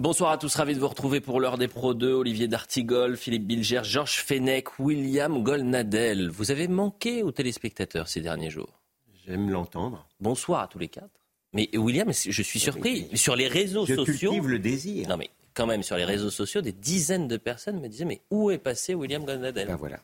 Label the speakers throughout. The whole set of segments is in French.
Speaker 1: Bonsoir à tous, ravi de vous retrouver pour l'heure des Pro 2. Olivier D'Artigol, Philippe Bilger, Georges Fenech, William Golnadel. Vous avez manqué aux téléspectateurs ces derniers jours.
Speaker 2: J'aime l'entendre.
Speaker 1: Bonsoir à tous les quatre. Mais William, je suis surpris. Sur les réseaux
Speaker 2: Je
Speaker 1: sociaux.
Speaker 2: cultive le désir.
Speaker 1: Non mais quand même sur les réseaux sociaux, des dizaines de personnes me disaient mais où est passé William Golnadel
Speaker 2: Ben voilà.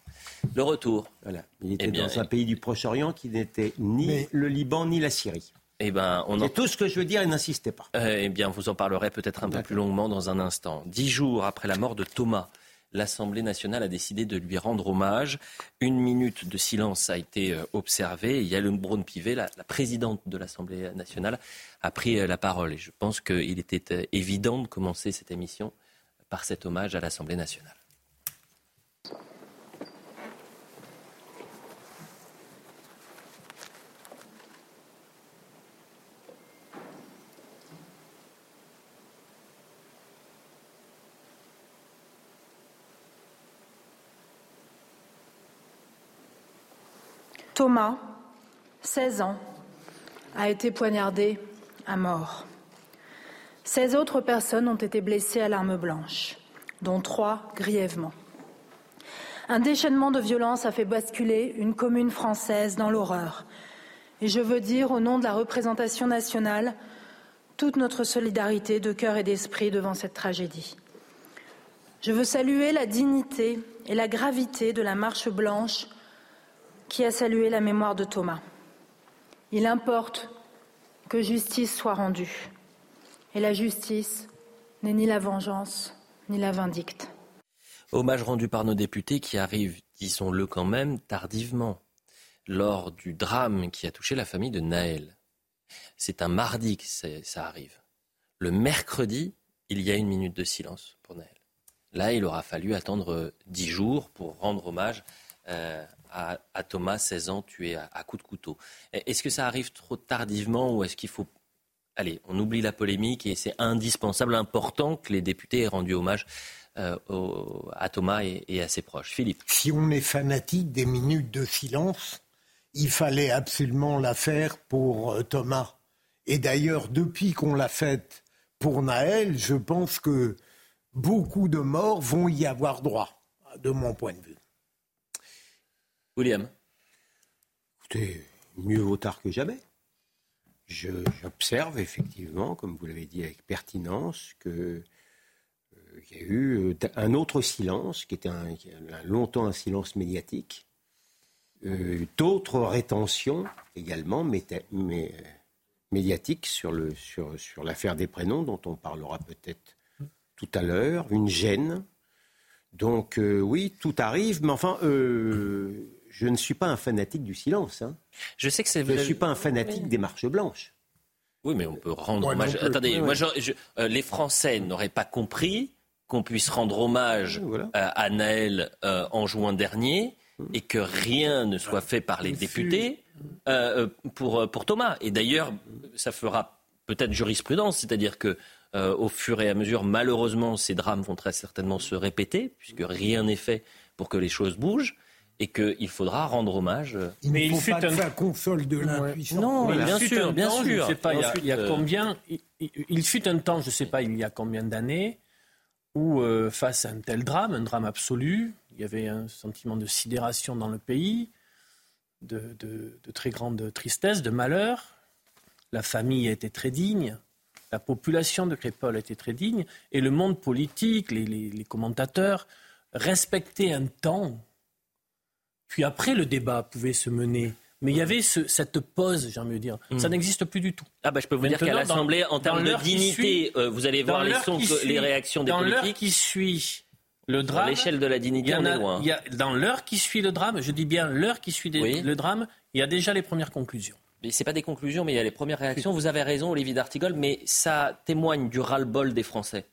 Speaker 1: Le retour.
Speaker 2: voilà. Il était
Speaker 1: Eh bien,
Speaker 2: dans un pays du Proche-Orient qui n'était ni le Liban ni la Syrie.
Speaker 1: Eh ben, on en
Speaker 2: C'est tout ce que je veux dire et n'insistez pas.
Speaker 1: Euh, eh bien, vous en parlerez peut-être un peu plus longuement dans un instant. Dix jours après la mort de Thomas, l'Assemblée nationale a décidé de lui rendre hommage. Une minute de silence a été euh, observée. Et Yael Braun-Pivet, la, la présidente de l'Assemblée nationale, a pris euh, la parole. Et je pense qu'il était évident de commencer cette émission par cet hommage à l'Assemblée nationale.
Speaker 3: Thomas, 16 ans, a été poignardé à mort. 16 autres personnes ont été blessées à l'arme blanche, dont trois grièvement. Un déchaînement de violence a fait basculer une commune française dans l'horreur. Et je veux dire, au nom de la représentation nationale, toute notre solidarité de cœur et d'esprit devant cette tragédie. Je veux saluer la dignité et la gravité de la marche blanche qui a salué la mémoire de Thomas. Il importe que justice soit rendue. Et la justice n'est ni la vengeance, ni la vindicte.
Speaker 1: Hommage rendu par nos députés qui arrivent, disons-le quand même, tardivement, lors du drame qui a touché la famille de Naël. C'est un mardi que ça arrive. Le mercredi, il y a une minute de silence pour Naël. Là, il aura fallu attendre dix jours pour rendre hommage euh, à, Thomas, 16 ans, tué à, coups de couteau. Est-ce que ça arrive trop tardivement ou est-ce qu'il faut... Allez, on oublie la polémique et c'est indispensable, important que les députés aient rendu hommage euh, à Thomas et, et à ses proches? Philippe.
Speaker 4: si on est fanatique des minutes de silence, il fallait absolument la faire pour euh, Thomas. Et d'ailleurs, depuis qu'on l'a faite pour Naël, je pense que beaucoup de morts vont y avoir droit, de mon point de vue.
Speaker 1: William.
Speaker 2: Écoutez, mieux vaut tard que jamais. J'observe effectivement, comme vous l'avez dit avec pertinence, euh, il y a eu euh, un autre silence, qui était longtemps un silence médiatique, euh, d'autres rétentions également médiatiques sur l'affaire des prénoms, dont on parlera peut-être tout à l'heure, une gêne. Donc oui, tout arrive, mais enfin, je ne suis pas un fanatique du silence. hein.
Speaker 1: Je sais que c'est.
Speaker 2: Je ne suis pas un fanatique des marches blanches.
Speaker 1: Oui, mais on peut rendre hommage. Attendez,
Speaker 2: Oui,
Speaker 1: moi,
Speaker 2: oui.
Speaker 1: je- je- euh, les Français n'auraient pas compris qu'on puisse rendre hommage
Speaker 2: Oui, voilà.
Speaker 1: euh, à Naël euh, en juin dernier et que rien ne soit fait par les députés euh, pour, pour Thomas. Et d'ailleurs, ça fera peut-être jurisprudence, c'est-à-dire que euh, au fur et à mesure, malheureusement, ces drames vont très certainement se répéter, puisque rien n'est fait pour que les choses bougent, et qu'il faudra rendre hommage. euh,
Speaker 4: Il
Speaker 5: Mais
Speaker 4: ne
Speaker 5: il
Speaker 4: faut
Speaker 5: fut
Speaker 4: pas que
Speaker 5: un-
Speaker 4: ça console de l'impuissance.
Speaker 1: Non, bien sûr, bien
Speaker 5: temps,
Speaker 1: sûr.
Speaker 5: Je ne sais pas, il y a,
Speaker 1: Ensuite,
Speaker 5: il y a
Speaker 1: euh,
Speaker 5: combien il, fut un temps, je ne sais pas, il y a combien d'années, où euh, face à un tel drame, un drame absolu, il y avait un sentiment de sidération dans le pays, de, de- de très grande tristesse, de malheur. La famille était très digne, la population de Crépole était très digne, et le monde politique, les, les- les commentateurs, respectaient un temps. Puis après, le débat pouvait se mener. Mais il y avait ce- cette pause, j'ai envie de dire. Ça n'existe plus du tout.
Speaker 1: Ah bah je peux vous dire qu'à
Speaker 5: dans-
Speaker 1: l'Assemblée, en
Speaker 5: dans
Speaker 1: termes de
Speaker 5: l'heure
Speaker 1: dignité,
Speaker 5: suit-
Speaker 1: euh, vous allez voir
Speaker 5: Dans
Speaker 1: les,
Speaker 5: l'heure
Speaker 1: sons,
Speaker 5: qui
Speaker 1: que-
Speaker 5: suit-
Speaker 1: les réactions des
Speaker 5: Dans l'heure
Speaker 1: politiques.
Speaker 5: qui suit le drame,
Speaker 1: l'échelle de la dignité,
Speaker 5: y en
Speaker 1: on est loin.
Speaker 5: il y a- dans l'heure qui suit le drame, je dis bien l'heure qui suit des-
Speaker 1: Oui.
Speaker 5: le drame, il y a déjà les premières conclusions.
Speaker 1: Mais c'est pas des conclusions, mais il y a les premières réactions. Vous avez raison, Olivier d'Artigol, mais ça témoigne du ras-le-bol des Français.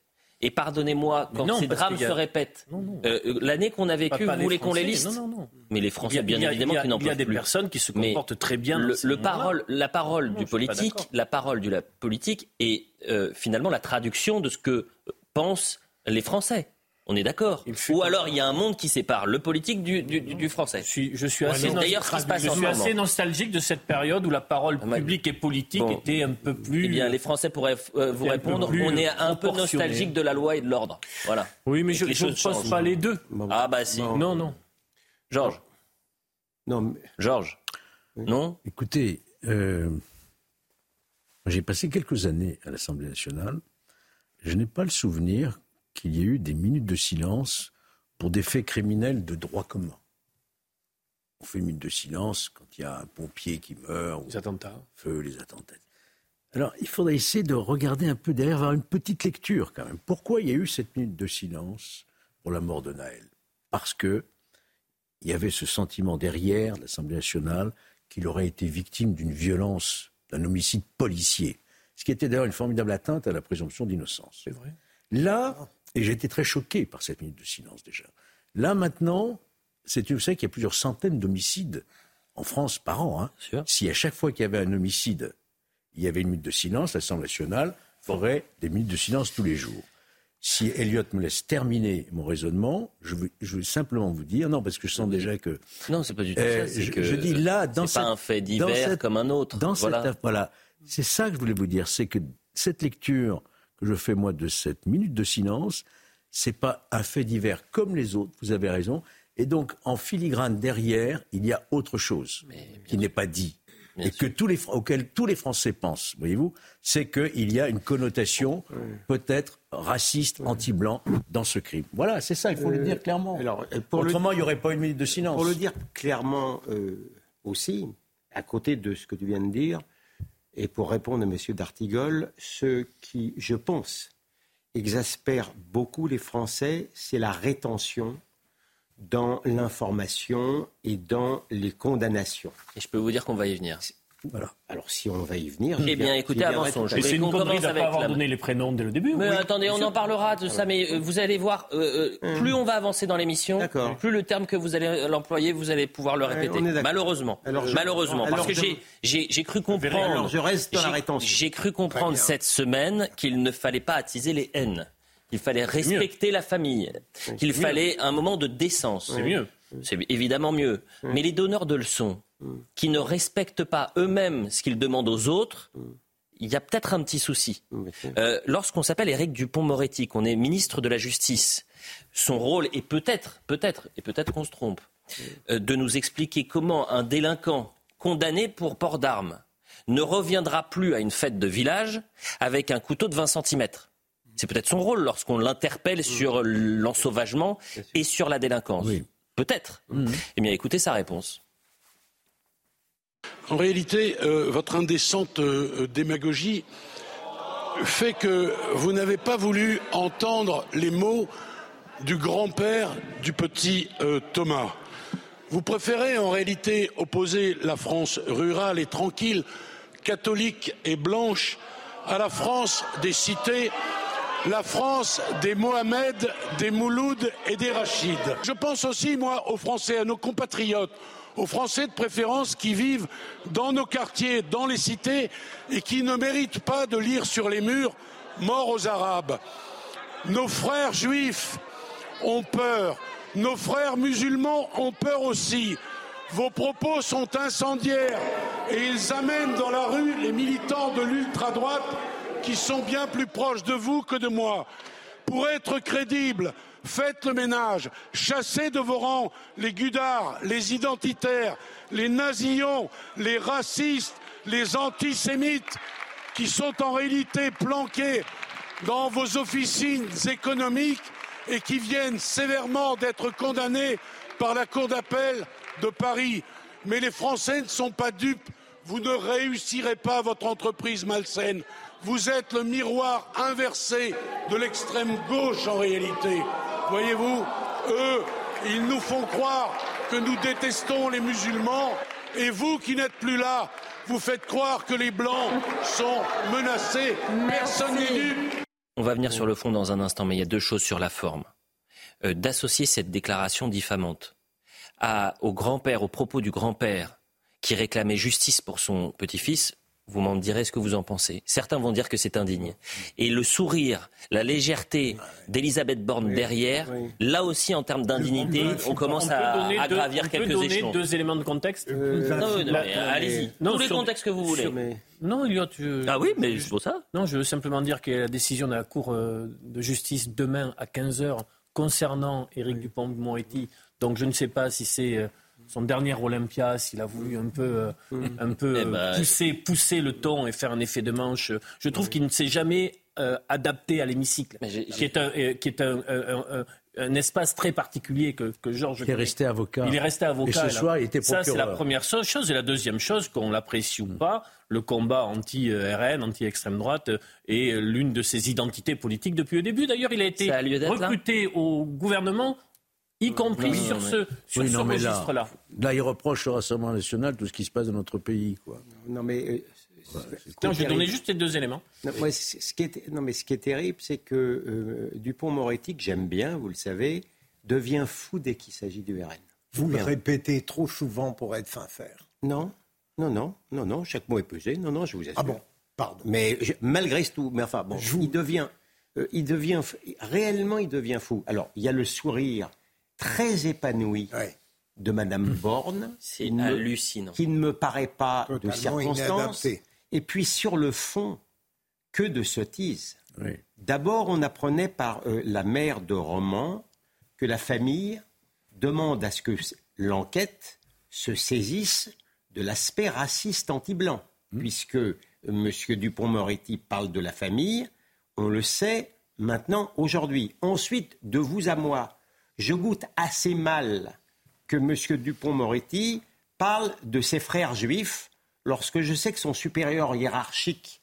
Speaker 1: Et pardonnez-moi, quand ces drames se répètent, euh, euh, l'année qu'on a vécue, vous voulez qu'on les liste
Speaker 5: Non, non, non.
Speaker 1: Mais les Français, bien évidemment, qui n'en peuvent plus.
Speaker 5: Il y a des personnes qui se comportent très bien.
Speaker 1: Le, parole, la parole du politique, la parole de la politique est euh, finalement la traduction de ce que pensent les Français. On est d'accord. Ou alors il y a un monde qui sépare le politique du, du, français.
Speaker 5: Je suis, je suis assez, d'ailleurs, je suis assez nostalgique de cette période où la parole ah, publique et politique était un peu plus.
Speaker 1: Eh bien, les Français pourraient euh, vous répondre. On est un peu nostalgique de la loi et de l'ordre. Voilà.
Speaker 5: Oui, mais je ne pose pas les deux.
Speaker 1: Ah bah si.
Speaker 5: Non, non.
Speaker 1: Georges.
Speaker 2: Non. Mais...
Speaker 1: Georges. Non?
Speaker 6: Écoutez, euh, j'ai passé quelques années à l'Assemblée nationale. Je n'ai pas le souvenir qu'il y ait eu des minutes de silence pour des faits criminels de droit commun. On fait une minute de silence quand il y a un pompier qui meurt.
Speaker 5: Les attentats.
Speaker 6: Feu, les attentats. Alors, il faudrait essayer de regarder un peu derrière, avoir une petite lecture quand même. Pourquoi il y a eu cette minute de silence pour la mort de Naël? Parce que il y avait ce sentiment derrière l'Assemblée nationale qu'il aurait été victime d'une violence, d'un homicide policier. Ce qui était d'ailleurs une formidable atteinte à la présomption d'innocence.
Speaker 5: C'est vrai.
Speaker 6: Là, et j'ai été très choqué par cette minute de silence déjà. Là maintenant, c'est, vous savez qu'il y a plusieurs centaines d'homicides en France par an. Hein. Si à chaque fois qu'il y avait un homicide, il y avait une minute de silence, l'Assemblée nationale ferait des minutes de silence tous les jours. Si Elliot me laisse terminer mon raisonnement, je veux, simplement vous dire, non, parce que je sens déjà que.
Speaker 1: Non, c'est pas du tout euh, ça.
Speaker 6: Je, que je, dis là, dans
Speaker 1: c'est pas un fait divers comme un autre.
Speaker 6: Dans voilà. Cette, voilà. C'est ça que je voulais vous dire, c'est que cette lecture je fais moi de cette minute de silence, c'est pas un fait divers comme les autres, vous avez raison. Et donc, en filigrane derrière, il y a autre chose qui n'est pas dit. et que tous les, auquel tous les Français pensent, voyez-vous, c'est qu'il y a une connotation peut-être raciste, anti-blanc dans ce crime. Voilà, c'est ça, il faut le euh, dire clairement. Alors, Autrement, il n'y aurait pas une minute de silence.
Speaker 2: Pour le dire clairement euh, aussi, à côté de ce que tu viens de dire, et pour répondre à M. Dartigol, ce qui, je pense, exaspère beaucoup les Français, c'est la rétention dans l'information et dans les condamnations.
Speaker 1: Et je peux vous dire qu'on va y venir.
Speaker 2: Voilà. Alors si on va y venir.
Speaker 1: Eh bien, écoutez, avançons.
Speaker 5: Je c'est une connerie de pas avoir donné les prénoms dès le début.
Speaker 1: Mais attendez, on en parlera de ça. Mais euh, vous allez voir, euh, euh, hum. plus on va avancer dans l'émission, plus le terme que vous allez l'employer, vous allez pouvoir le répéter. Malheureusement, malheureusement, parce que j'ai cru comprendre.
Speaker 2: je reste dans la rétention.
Speaker 1: J'ai cru comprendre cette semaine qu'il ne fallait pas attiser les haines, qu'il fallait respecter la famille, qu'il fallait un moment de décence.
Speaker 5: C'est mieux.
Speaker 1: C'est évidemment mieux. Mais les donneurs de leçons, qui ne respectent pas eux-mêmes ce qu'ils demandent aux autres, il y a peut-être un petit souci. Euh, lorsqu'on s'appelle Éric Dupont-Moretti, qu'on est ministre de la Justice, son rôle est peut-être, peut-être, et peut-être qu'on se trompe, euh, de nous expliquer comment un délinquant condamné pour port d'armes ne reviendra plus à une fête de village avec un couteau de 20 cm. C'est peut-être son rôle lorsqu'on l'interpelle sur l'ensauvagement et sur la délinquance. Peut-être. Eh bien, écoutez sa réponse.
Speaker 7: En réalité, euh, votre indécente euh, démagogie fait que vous n'avez pas voulu entendre les mots du grand-père du petit euh, Thomas. Vous préférez en réalité opposer la France rurale et tranquille, catholique et blanche, à la France des cités, la France des Mohamed, des Mouloud et des Rachid. Je pense aussi, moi, aux Français, à nos compatriotes, aux Français de préférence qui vivent dans nos quartiers, dans les cités, et qui ne méritent pas de lire sur les murs Mort aux Arabes. Nos frères juifs ont peur, nos frères musulmans ont peur aussi. Vos propos sont incendiaires et ils amènent dans la rue les militants de l'ultra-droite qui sont bien plus proches de vous que de moi. Pour être crédible, Faites le ménage, chassez de vos rangs les gudards, les identitaires, les nazillons, les racistes, les antisémites qui sont en réalité planqués dans vos officines économiques et qui viennent sévèrement d'être condamnés par la Cour d'appel de Paris. Mais les Français ne sont pas dupes. Vous ne réussirez pas votre entreprise malsaine. Vous êtes le miroir inversé de l'extrême gauche en réalité. Voyez-vous, eux, ils nous font croire que nous détestons les musulmans et vous qui n'êtes plus là, Vous faites croire que les Blancs sont menacés. Personne n'est dupe.
Speaker 1: On va venir sur le fond dans un instant, mais il y a deux choses sur la forme. Euh, d'associer cette déclaration diffamante à, au grand-père, au propos du grand-père qui réclamait justice pour son petit-fils, vous m'en direz ce que vous en pensez. Certains vont dire que c'est indigne. Et le sourire, la légèreté d'Elisabeth Borne derrière, là aussi en termes d'indignité, on commence à, à gravir
Speaker 5: on
Speaker 1: quelques
Speaker 5: peut donner
Speaker 1: échelons.
Speaker 5: deux éléments de contexte.
Speaker 1: Non, non,
Speaker 5: La-
Speaker 1: mais allez-y.
Speaker 5: Non,
Speaker 1: Tous les
Speaker 5: sur-
Speaker 1: contextes que vous voulez.
Speaker 5: Non, Elliot, tu-
Speaker 1: Ah oui, mais c'est pour ça.
Speaker 5: Non, je veux simplement dire qu'il y a la décision de la Cour euh, de justice demain à 15h concernant Éric Dupont-Moretti. Donc je ne sais pas si c'est euh, son dernier Olympia, s'il a voulu un peu, euh, un peu
Speaker 1: Eh
Speaker 5: euh,
Speaker 1: ben,
Speaker 5: pousser, pousser le ton et faire un effet de manche. Je trouve qu'il ne s'est jamais euh, adapté à l'hémicycle, qui est, un, euh, qui est un, un- un- un espace très particulier que, que Georges
Speaker 6: Il est resté avocat.
Speaker 5: Il est resté avocat.
Speaker 6: Et ce soir, il était
Speaker 5: Ça, c'est la
Speaker 6: procureur.
Speaker 5: première chose. Et la deuxième chose, qu'on l'apprécie ou pas, le combat anti-RN, anti-extrême droite, est l'une de ses identités politiques depuis le début. D'ailleurs, il a été
Speaker 1: a là
Speaker 5: recruté au gouvernement, y compris
Speaker 1: Oui,
Speaker 5: sur
Speaker 1: non,
Speaker 5: ce, sur
Speaker 6: Oui,
Speaker 5: ce
Speaker 6: mais là-
Speaker 5: registre-là.
Speaker 6: Là, il reproche au Rassemblement national tout ce qui se passe dans notre pays. Quoi.
Speaker 2: Non, mais. euh,
Speaker 5: Non, je vais
Speaker 2: terrible.
Speaker 5: donner juste ces deux éléments.
Speaker 2: Non, ce qui est, non, mais ce qui est terrible, c'est que euh, Dupont-Moretti, que j'aime bien, vous le savez, devient fou dès qu'il s'agit du RN.
Speaker 4: Vous le répétez trop souvent pour être sincère.
Speaker 2: Non, non, non, non, non, chaque mot est pesé. Non, non, je vous assure.
Speaker 4: Ah bon Pardon.
Speaker 2: Mais je- malgré tout, mais enfin, bon,
Speaker 4: Je vous-
Speaker 2: il devient, euh, il devient, réellement, il devient fou. Alors, il y a le sourire très épanoui
Speaker 4: Ouais.
Speaker 2: de Madame Borne,
Speaker 1: C'est
Speaker 2: qui ne me-
Speaker 1: hallucinant.
Speaker 2: qui ne me paraît pas de circonstance.
Speaker 4: inadapté.
Speaker 2: Et puis sur le fond, que de sottises.
Speaker 6: Oui.
Speaker 2: D'abord, on apprenait par euh, la mère de Roman que la famille demande à ce que l'enquête se saisisse de l'aspect raciste anti-blanc, puisque euh, M. Dupont-Moretti parle de la famille, on le sait maintenant, aujourd'hui. Ensuite, de vous à moi, je goûte assez mal que M. Dupont-Moretti parle de ses frères juifs lorsque je sais que son supérieur hiérarchique,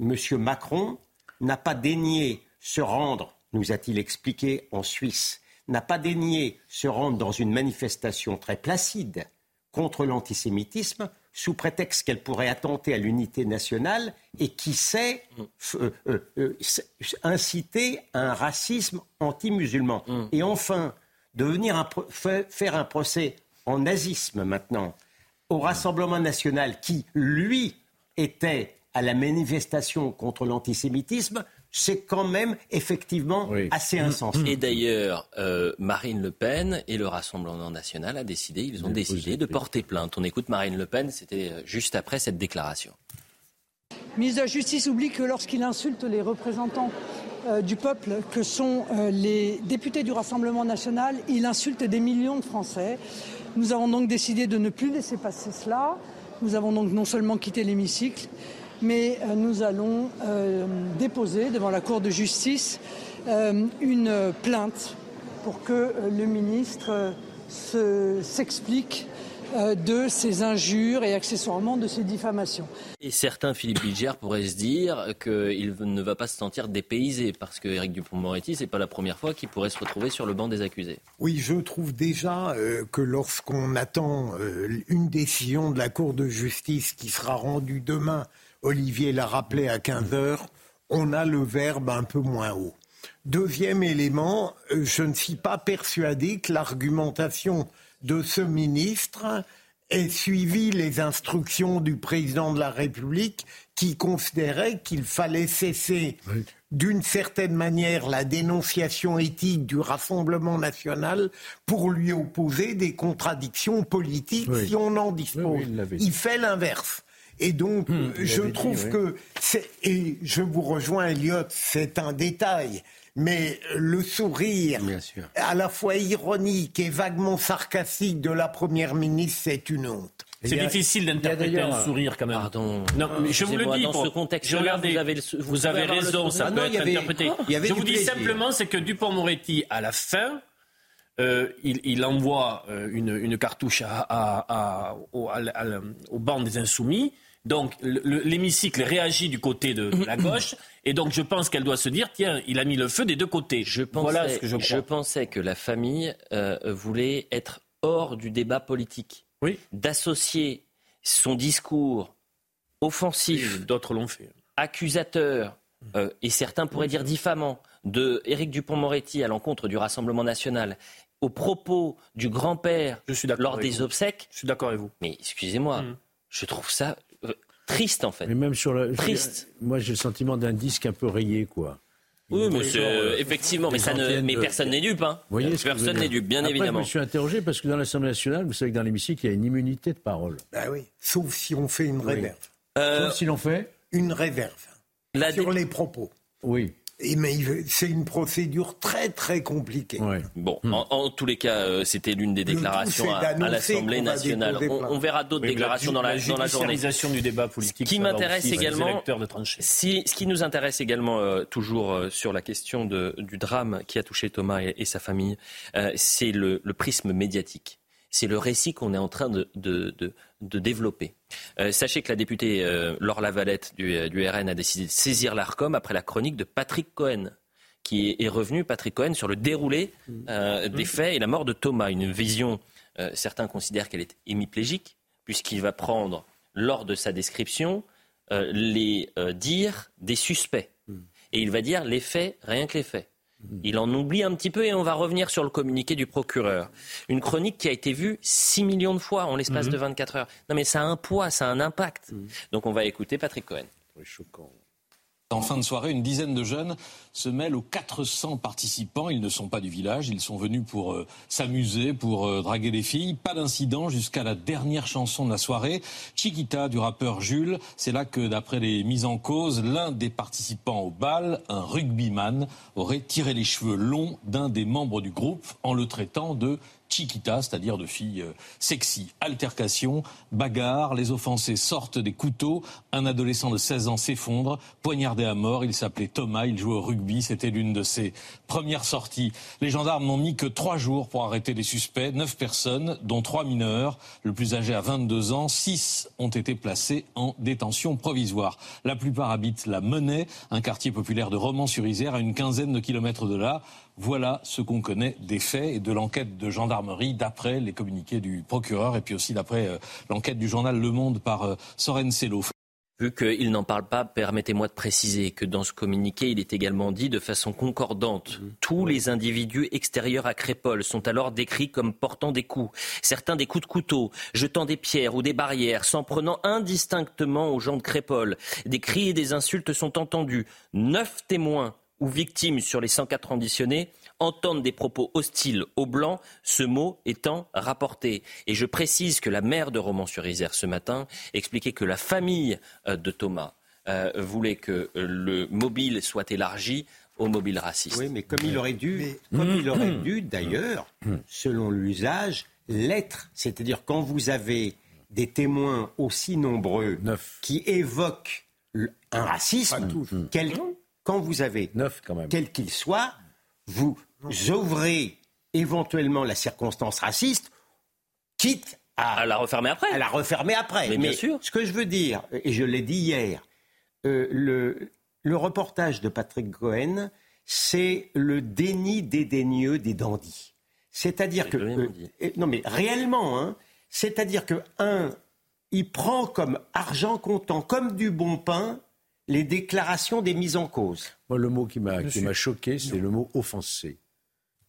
Speaker 2: M. Macron, n'a pas daigné se rendre, nous a-t-il expliqué en Suisse, n'a pas daigné se rendre dans une manifestation très placide contre l'antisémitisme sous prétexte qu'elle pourrait attenter à l'unité nationale et qui sait f- euh, euh, euh, inciter à un racisme anti-musulman. Et enfin, de venir un faire un procès en nazisme maintenant au Rassemblement national qui, lui, était à la manifestation contre l'antisémitisme, c'est quand même effectivement
Speaker 6: Oui.
Speaker 2: assez insensé.
Speaker 1: Et d'ailleurs, euh, Marine Le Pen et le Rassemblement national a décidé, ils ont décidé de porter plainte. On écoute Marine Le Pen, c'était euh, juste après cette déclaration.
Speaker 8: Le ministre de la Justice oublie que lorsqu'il insulte les représentants euh, du peuple, que sont euh, les députés du Rassemblement national, il insulte des millions de Français. Nous avons donc décidé de ne plus laisser passer cela. Nous avons donc non seulement quitté l'hémicycle, mais euh, nous allons euh, déposer devant la Cour de justice euh, une plainte pour que euh, le ministre euh, se- s'explique de ces injures et accessoirement de ces diffamations.
Speaker 1: Et certains, Philippe Bilger, pourraient se dire qu'il ne va pas se sentir dépaysé parce que Éric Dupond-Moretti, c'est pas la première fois qu'il pourrait se retrouver sur le banc des accusés.
Speaker 4: Oui, je trouve déjà euh, que lorsqu'on attend euh, une décision de la Cour de justice qui sera rendue demain, Olivier l'a rappelé à 15 heures, on a le verbe un peu moins haut. Deuxième élément, euh, je ne suis pas persuadé que l'argumentation de ce ministre ait suivi les instructions du président de la République qui considérait qu'il fallait cesser d'une certaine manière la dénonciation éthique du Rassemblement national pour lui opposer des contradictions politiques
Speaker 6: Oui.
Speaker 4: si on en dispose.
Speaker 6: Oui, il
Speaker 4: fait l'inverse. Et donc, euh, je
Speaker 6: dit,
Speaker 4: trouve
Speaker 6: oui.
Speaker 4: que c'est, et je vous rejoins, Elliot, c'est un détail, mais le sourire,
Speaker 2: Bien sûr.
Speaker 4: à la fois ironique et vaguement sarcastique de la première ministre, c'est une honte.
Speaker 5: C'est difficile d'interpréter un sourire quand même.
Speaker 1: Pardon.
Speaker 5: Non, mais je vous le dis.
Speaker 1: dans
Speaker 5: pour-
Speaker 1: ce
Speaker 5: regardais-
Speaker 1: vous avez le vous
Speaker 5: vous raison, ça peut
Speaker 2: Non, il y
Speaker 5: être
Speaker 2: avait-
Speaker 5: interprété. je vous dis
Speaker 2: plaisir.
Speaker 5: simplement, c'est que Dupont-Moretti, à la fin, euh, il, il envoie euh, une, une cartouche à, à- à- au, à- à- au banc des insoumis. Donc le- le- l'hémicycle réagit du côté de, de la gauche. Et donc je pense qu'elle doit se dire, tiens, il a mis le feu des deux côtés.
Speaker 1: Je pensais,
Speaker 5: voilà ce que je crois.
Speaker 1: pensais que la famille euh, voulait être hors du débat politique.
Speaker 5: Oui.
Speaker 1: D'associer son discours offensif,
Speaker 5: d'autres l'ont fait.
Speaker 1: accusateur, euh, et certains pourraient dire diffamant, de Éric Dupont-Moretti à l'encontre du Rassemblement national, au propos du grand-père lors des obsèques.
Speaker 5: Je suis d'accord avec vous.
Speaker 1: Mais excusez-moi,
Speaker 5: Mm.
Speaker 1: je trouve ça triste en fait.
Speaker 6: Mais même sur le.
Speaker 1: Triste.
Speaker 6: Moi, j'ai le sentiment d'un disque un peu rayé, quoi.
Speaker 1: Oui, mais euh,
Speaker 6: euh,
Speaker 1: effectivement, mais, ça ne,
Speaker 6: de-
Speaker 1: personne n'est dupe. Hein.
Speaker 6: Vous voyez
Speaker 1: personne n'est dupe, bien
Speaker 6: Après,
Speaker 1: évidemment.
Speaker 6: Je me suis interrogé parce que dans l'Assemblée nationale, vous savez que dans l'hémicycle, il y a une immunité de parole.
Speaker 4: Bah oui, sauf si on fait une réserve.
Speaker 1: Euh,
Speaker 6: Sauf si l'on fait
Speaker 4: Une réserve
Speaker 1: La
Speaker 4: sur
Speaker 1: dé-
Speaker 4: les propos.
Speaker 6: Oui.
Speaker 4: Et mais il- c'est une procédure très très compliquée.
Speaker 1: Bon, en, en tous les cas, euh, c'était l'une des déclarations à, l'Assemblée nationale. On, verra d'autres
Speaker 5: Oui,
Speaker 1: déclarations
Speaker 5: la,
Speaker 1: dans la,
Speaker 5: la
Speaker 1: dans la journée.
Speaker 5: du débat politique.
Speaker 1: Ce qui m'intéresse également,
Speaker 5: de
Speaker 1: si, ce qui nous intéresse également euh, toujours euh, sur la question de- du drame qui a touché Thomas et, et sa famille, euh, c'est le, le prisme médiatique. C'est le récit qu'on est en train de, de- de- de développer. Euh, sachez que la députée euh, Laure Lavalette du, euh, du RN a décidé de saisir l'ARCOM après la chronique de Patrick Cohen qui est, revenu, Patrick Cohen, sur le déroulé euh, des faits et la mort de Thomas. Une vision, certains considèrent qu'elle est hémiplégique, puisqu'il va prendre, lors de sa description, les dires des suspects. Et il va dire les faits, rien que les faits. Il en oublie un petit peu et on va revenir sur le communiqué du procureur. Une chronique qui a été vue 6 millions de fois en l'espace de 24 heures. Non mais ça a un poids, ça a un impact. Donc on va écouter Patrick Cohen.
Speaker 6: choquant.
Speaker 9: En fin de soirée, une dizaine de jeunes se mêlent aux 400 participants. Ils ne sont pas du village, ils sont venus pour euh, s'amuser, pour euh, draguer les filles. Pas d'incident jusqu'à la dernière chanson de la soirée, Chiquita du rappeur Jules. C'est là que, d'après les mises en cause, l'un des participants au bal, un rugbyman, aurait tiré les cheveux longs d'un des membres du groupe en le traitant de Chiquita, c'est-à-dire de fille euh, sexy. Altercation, bagarre, les offensés sortent des couteaux, un adolescent de 16 ans s'effondre, poignardé à mort, il s'appelait Thomas, il jouait au rugby, c'était l'une de ses premières sorties. Les gendarmes n'ont mis que trois jours pour arrêter les suspects, neuf personnes, dont trois mineurs, le plus âgé à 22 ans, six ont été placés en détention provisoire. La plupart habitent la Monnaie, un quartier populaire de Romans-sur-Isère, à une quinzaine de kilomètres de là. Voilà ce qu'on connaît des faits et de l'enquête de gendarmerie d'après les communiqués du procureur et puis aussi d'après euh, l'enquête du journal Le Monde par euh, Soren Sello.
Speaker 1: Vu qu'il n'en parle pas, permettez-moi de préciser que dans ce communiqué, il est également dit de façon concordante. Tous les individus extérieurs à Crépole sont alors décrits comme portant des coups. Certains des coups de couteau, jetant des pierres ou des barrières, s'en prenant indistinctement aux gens de Crépole. Des cris et des insultes sont entendus. Neuf témoins ou victimes sur les 104 auditionnés entendent des propos hostiles aux Blancs, ce mot étant rapporté. Et je précise que la maire de Romans-sur-Isère ce matin expliquait que la famille euh, de Thomas euh, voulait que euh, le mobile soit élargi aux mobiles racistes.
Speaker 2: Oui, mais comme il aurait dû, comme il aurait dû d'ailleurs, selon l'usage, l'être. C'est-à-dire quand vous avez des témoins aussi nombreux qui évoquent un racisme, quel- quand vous avez, quel qu'il soit, vous ouvrez éventuellement la circonstance raciste, quitte à,
Speaker 1: la refermer après.
Speaker 2: À la refermer après.
Speaker 1: Mais bien sûr.
Speaker 2: Ce que je veux dire, et je l'ai dit hier, euh, le, le reportage de Patrick Cohen, c'est le déni dédaigneux des dandys. C'est-à-dire que. euh, non, mais réellement, hein, c'est-à-dire que, un, il prend comme argent comptant, comme du bon pain, les déclarations des mises en cause.
Speaker 6: Moi, le mot qui m'a qui
Speaker 2: suis-
Speaker 6: m'a choqué, c'est le mot offensé.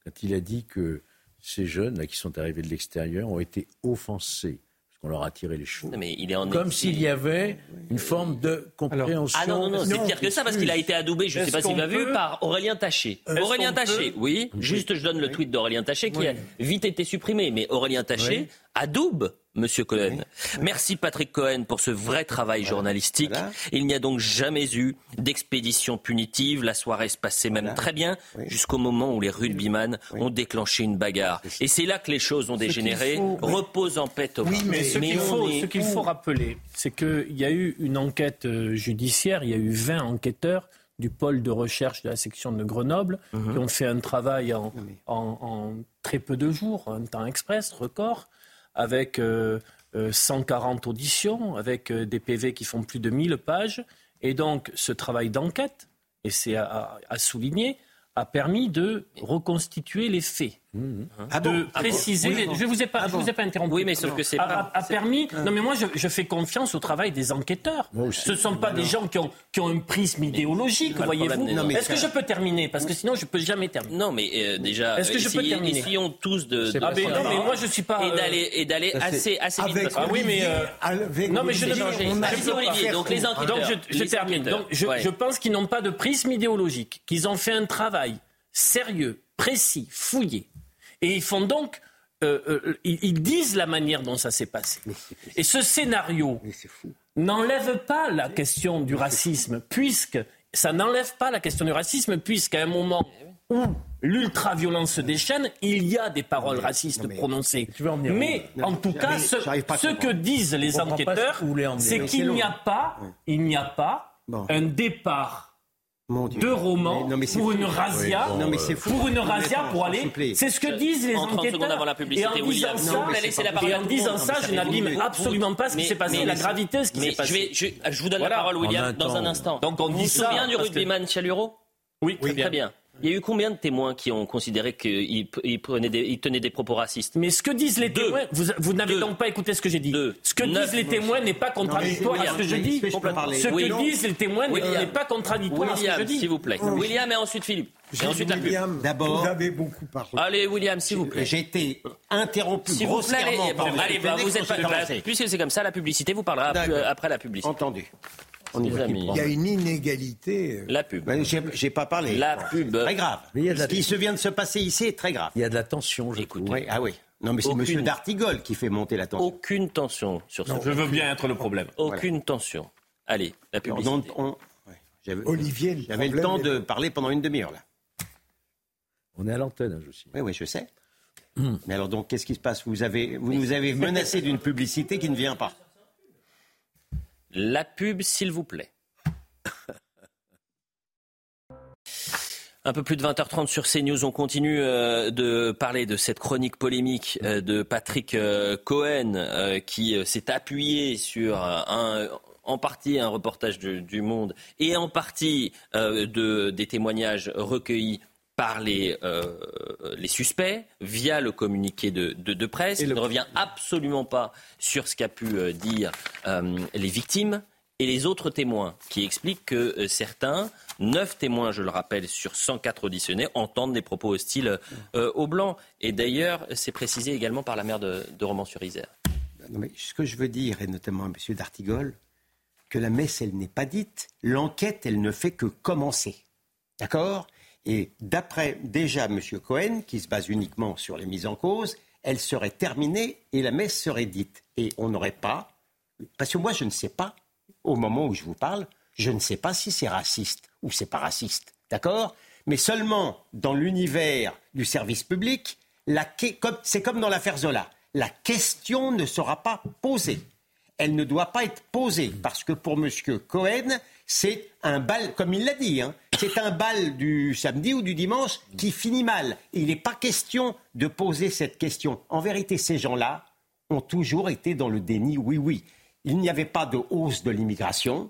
Speaker 6: Quand il a dit que ces jeunes là, qui sont arrivés de l'extérieur ont été offensés parce qu'on leur a tiré les cheveux.
Speaker 1: mais il est en
Speaker 6: Comme s'il y avait une forme de compréhension.
Speaker 1: Ah non, non, non, c'est pire que ça parce qu'il a été adoubé, je ne sais pas s'il l'a vu, par Aurélien Taché. Aurélien Taché, oui, juste je donne le tweet d'Aurélien Taché qui a vite été supprimé, mais Aurélien Taché adoube Monsieur Cohen. Merci Patrick Cohen pour ce vrai travail journalistique. Il n'y a donc jamais eu d'expédition punitive. La soirée se passait même très bien jusqu'au moment où les rugbyman ont déclenché une bagarre. Et c'est là que les choses ont dégénéré.
Speaker 5: faut-
Speaker 1: Repose en paix, Thomas.
Speaker 5: mais ce qu'il faut,
Speaker 1: est
Speaker 5: ce qu'il
Speaker 1: où
Speaker 5: faut rappeler, c'est qu'il y a eu une enquête euh, judiciaire, il y a eu 20 enquêteurs du pôle de recherche de la section de Grenoble
Speaker 1: Mhm.
Speaker 5: qui ont fait un travail en, en- en très peu de jours, un temps express, record, avec euh, euh, 140 auditions, avec euh, des PV qui font plus de 1000 pages. Et donc, ce travail d'enquête, et c'est à souligner, a permis de reconstituer les faits. Ah de préciser. les- je vous ai pas, je vous ai pas interrompu.
Speaker 1: Oui, mais sauf que c'est
Speaker 5: a,
Speaker 1: pas-
Speaker 5: a- a permis. Non, mais moi, je, je fais confiance au travail des enquêteurs. Ce ne sont pas des gens qui ont, qui ont un prisme idéologique, voyez-vous. Est-ce que je peux terminer? Parce que sinon, je peux jamais terminer.
Speaker 1: Non, mais euh, déjà,
Speaker 5: Est-ce que je peux
Speaker 1: essayez-
Speaker 5: terminer?
Speaker 1: essayons tous de. de
Speaker 5: Ah, mais non, mais moi, je suis pas.
Speaker 1: et
Speaker 5: euh,
Speaker 1: d'aller et d'aller assez assez vite. parce
Speaker 5: Ah oui, mais. euh, non, mais je ne
Speaker 4: Olivier,
Speaker 1: donc les enquêteurs.
Speaker 5: Donc je, termine. Donc je pense qu'ils n'ont pas de prisme idéologique, qu'ils ont fait un travail sérieux, précis, fouillé. Et ils font donc, euh, euh, ils, disent la manière dont ça s'est passé. Et ce scénario n'enlève pas la question du racisme, puisque ça n'enlève pas la question du racisme, puisqu'à un moment où l'ultra-violence se déchaîne, il y a des paroles racistes prononcées.
Speaker 6: Tu veux en venir où?
Speaker 5: Mais en tout cas, ce, que disent les enquêteurs, c'est qu'il n'y a pas, il n'y a pas
Speaker 2: Bon.
Speaker 5: un départ
Speaker 2: Mon Dieu.
Speaker 5: de roman
Speaker 2: Mais- non, mais c'est
Speaker 5: pour une razzia,
Speaker 2: Non, mais c'est fou.
Speaker 5: pour une razzia pour aller. C'est ce que disent les
Speaker 1: En 30
Speaker 5: enquêteurs.
Speaker 1: avant la publicité,
Speaker 5: et en disant ça,
Speaker 1: Non,
Speaker 5: et en disant je n'abîme absolument pas ce qui s'est passé, la gravité de ce qui s'est passé.
Speaker 1: je, vais, je, je vous donne
Speaker 5: Voilà.
Speaker 1: la parole, William, dans un instant.
Speaker 5: Donc on
Speaker 1: vous
Speaker 5: dit
Speaker 1: vous
Speaker 5: ça,
Speaker 1: souvenez du rugbyman Chaluro
Speaker 5: Oui, très bien.
Speaker 1: Il y a eu combien de témoins qui ont considéré qu'il tenait des propos racistes?
Speaker 5: Mais ce que disent les
Speaker 1: Deux.
Speaker 5: témoins, vous, vous n'avez donc pas écouté ce que j'ai dit.
Speaker 1: Deux.
Speaker 5: Ce que
Speaker 1: Neuf.
Speaker 5: disent les témoins n'est pas contradictoire à ce que je dis. Ce que
Speaker 1: Oui.
Speaker 5: disent les témoins n'est pas contradictoire à ce que je
Speaker 1: William,
Speaker 5: dis.
Speaker 1: s'il vous plaît. William et ensuite Philippe. Et ensuite.
Speaker 4: William,
Speaker 2: D'abord-
Speaker 4: vous avez beaucoup parlé.
Speaker 1: Allez, William, s'il vous plaît.
Speaker 2: J'ai été interrompu
Speaker 1: S'il vous plaît,
Speaker 2: grossièrement
Speaker 1: allez,
Speaker 2: par
Speaker 1: allez, vous êtes pas. puisque c'est comme ça, la publicité vous parlera après la publicité.
Speaker 2: Entendu. On y va.
Speaker 4: Il y a une inégalité.
Speaker 1: La pub.
Speaker 2: Ben, j'ai- pas parlé.
Speaker 1: La pub.
Speaker 2: Très grave.
Speaker 6: Mais il y a de la-
Speaker 2: Ce qui se vient de se passer ici est très grave.
Speaker 6: Il y a de la tension, je
Speaker 1: Écoute,
Speaker 6: trouve.
Speaker 2: Oui, ah oui. Non, mais c'est Monsieur Dartigol qui fait monter la tension.
Speaker 1: Aucune tension sur ce
Speaker 5: Je veux bien être le problème.
Speaker 1: Aucune tension. Allez, la publicité.
Speaker 2: donc, on- ouais,
Speaker 4: Olivier, le
Speaker 2: J'avais le temps
Speaker 4: est-
Speaker 2: de parler pendant une demi-heure là.
Speaker 6: On est à l'antenne, hein, je aussi.
Speaker 2: Oui, oui, je sais. Mais alors donc, qu'est-ce qui se passe? Vous avez, vous nous avez menacé d'une publicité qui ne vient pas.
Speaker 1: La pub, s'il vous plaît. Un peu plus de 20h30 sur CNews, on continue euh, de parler de cette chronique polémique euh, de Patrick euh, Cohen qui s'est appuyé sur en partie un reportage du Monde et en partie de, des témoignages recueillis par les, euh, les suspects via le communiqué de, de- de presse. Il ne revient absolument pas sur ce qu'a pu euh, dire euh, les victimes et les autres témoins qui expliquent que certains, neuf témoins, je le rappelle, sur 104 auditionnés, entendent des propos hostiles aux Blancs. Et d'ailleurs, c'est précisé également par la maire de, de Romans-sur-Isère.
Speaker 2: Ce que je veux dire, et notamment à M. Dartigol, que la messe, elle n'est pas dite. L'enquête, elle ne fait que commencer. D'accord? Et d'après déjà M. Cohen, qui se base uniquement sur les mises en cause, elle serait terminée et la messe serait dite. Et on n'aurait pas. Parce que moi, je ne sais pas, au moment où je vous parle, je ne sais pas si c'est raciste ou c'est pas raciste. D'accord? Mais seulement dans l'univers du service public, c'est comme dans l'affaire Zola. La question ne sera pas posée. Elle ne doit pas être posée parce que pour M. Cohen, c'est un bal, comme il l'a dit, hein, c'est un bal du samedi ou du dimanche qui finit mal. Il n'est pas question de poser cette question. En vérité, ces gens-là ont toujours été dans le déni, oui, oui. Il n'y avait pas de hausse de l'immigration,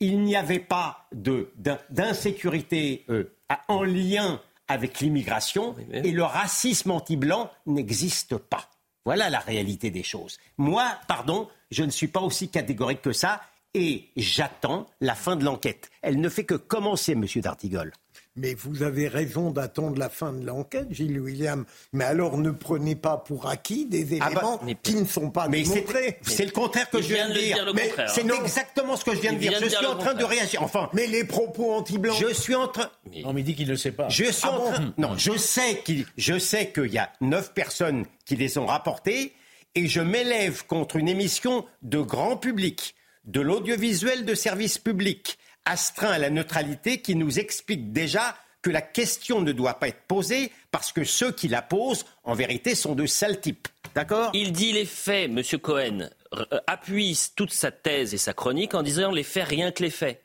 Speaker 2: il n'y avait pas d'insécurité euh, en lien avec l'immigration, et le racisme anti-blanc n'existe pas. Voilà la réalité des choses. Moi, pardon, je ne suis pas aussi catégorique que ça, et j'attends la fin de l'enquête. Elle ne fait que commencer, Monsieur Dartigol.
Speaker 4: Mais vous avez raison d'attendre la fin de l'enquête, Gilles William. Mais alors ne prenez pas pour acquis des
Speaker 2: Ah bah,
Speaker 4: éléments qui ne sont pas
Speaker 2: Mais c'est
Speaker 4: démontrés.
Speaker 2: c'est le contraire que je viens de dire. Mais c'est exactement ce que je viens de dire.
Speaker 1: vient
Speaker 2: Je suis en train de réagir. Enfin,
Speaker 4: Mais les propos anti-blancs.
Speaker 2: je suis en train.
Speaker 6: Non, mais dit qu'il ne sait pas.
Speaker 2: Je suis
Speaker 4: Ah
Speaker 2: en
Speaker 4: bon
Speaker 2: train. Non, je sais qu'il, je sais qu'il y a neuf personnes qui les ont rapportées, et je m'élève contre une émission de grand public, de l'audiovisuel de service public, astreint à la neutralité, qui nous explique déjà que la question ne doit pas être posée parce que ceux qui la posent, en vérité, sont de sales types. D'accord?
Speaker 1: Il dit les faits, M. Cohen euh, appuie toute sa thèse et sa chronique en disant les faits, rien que les faits.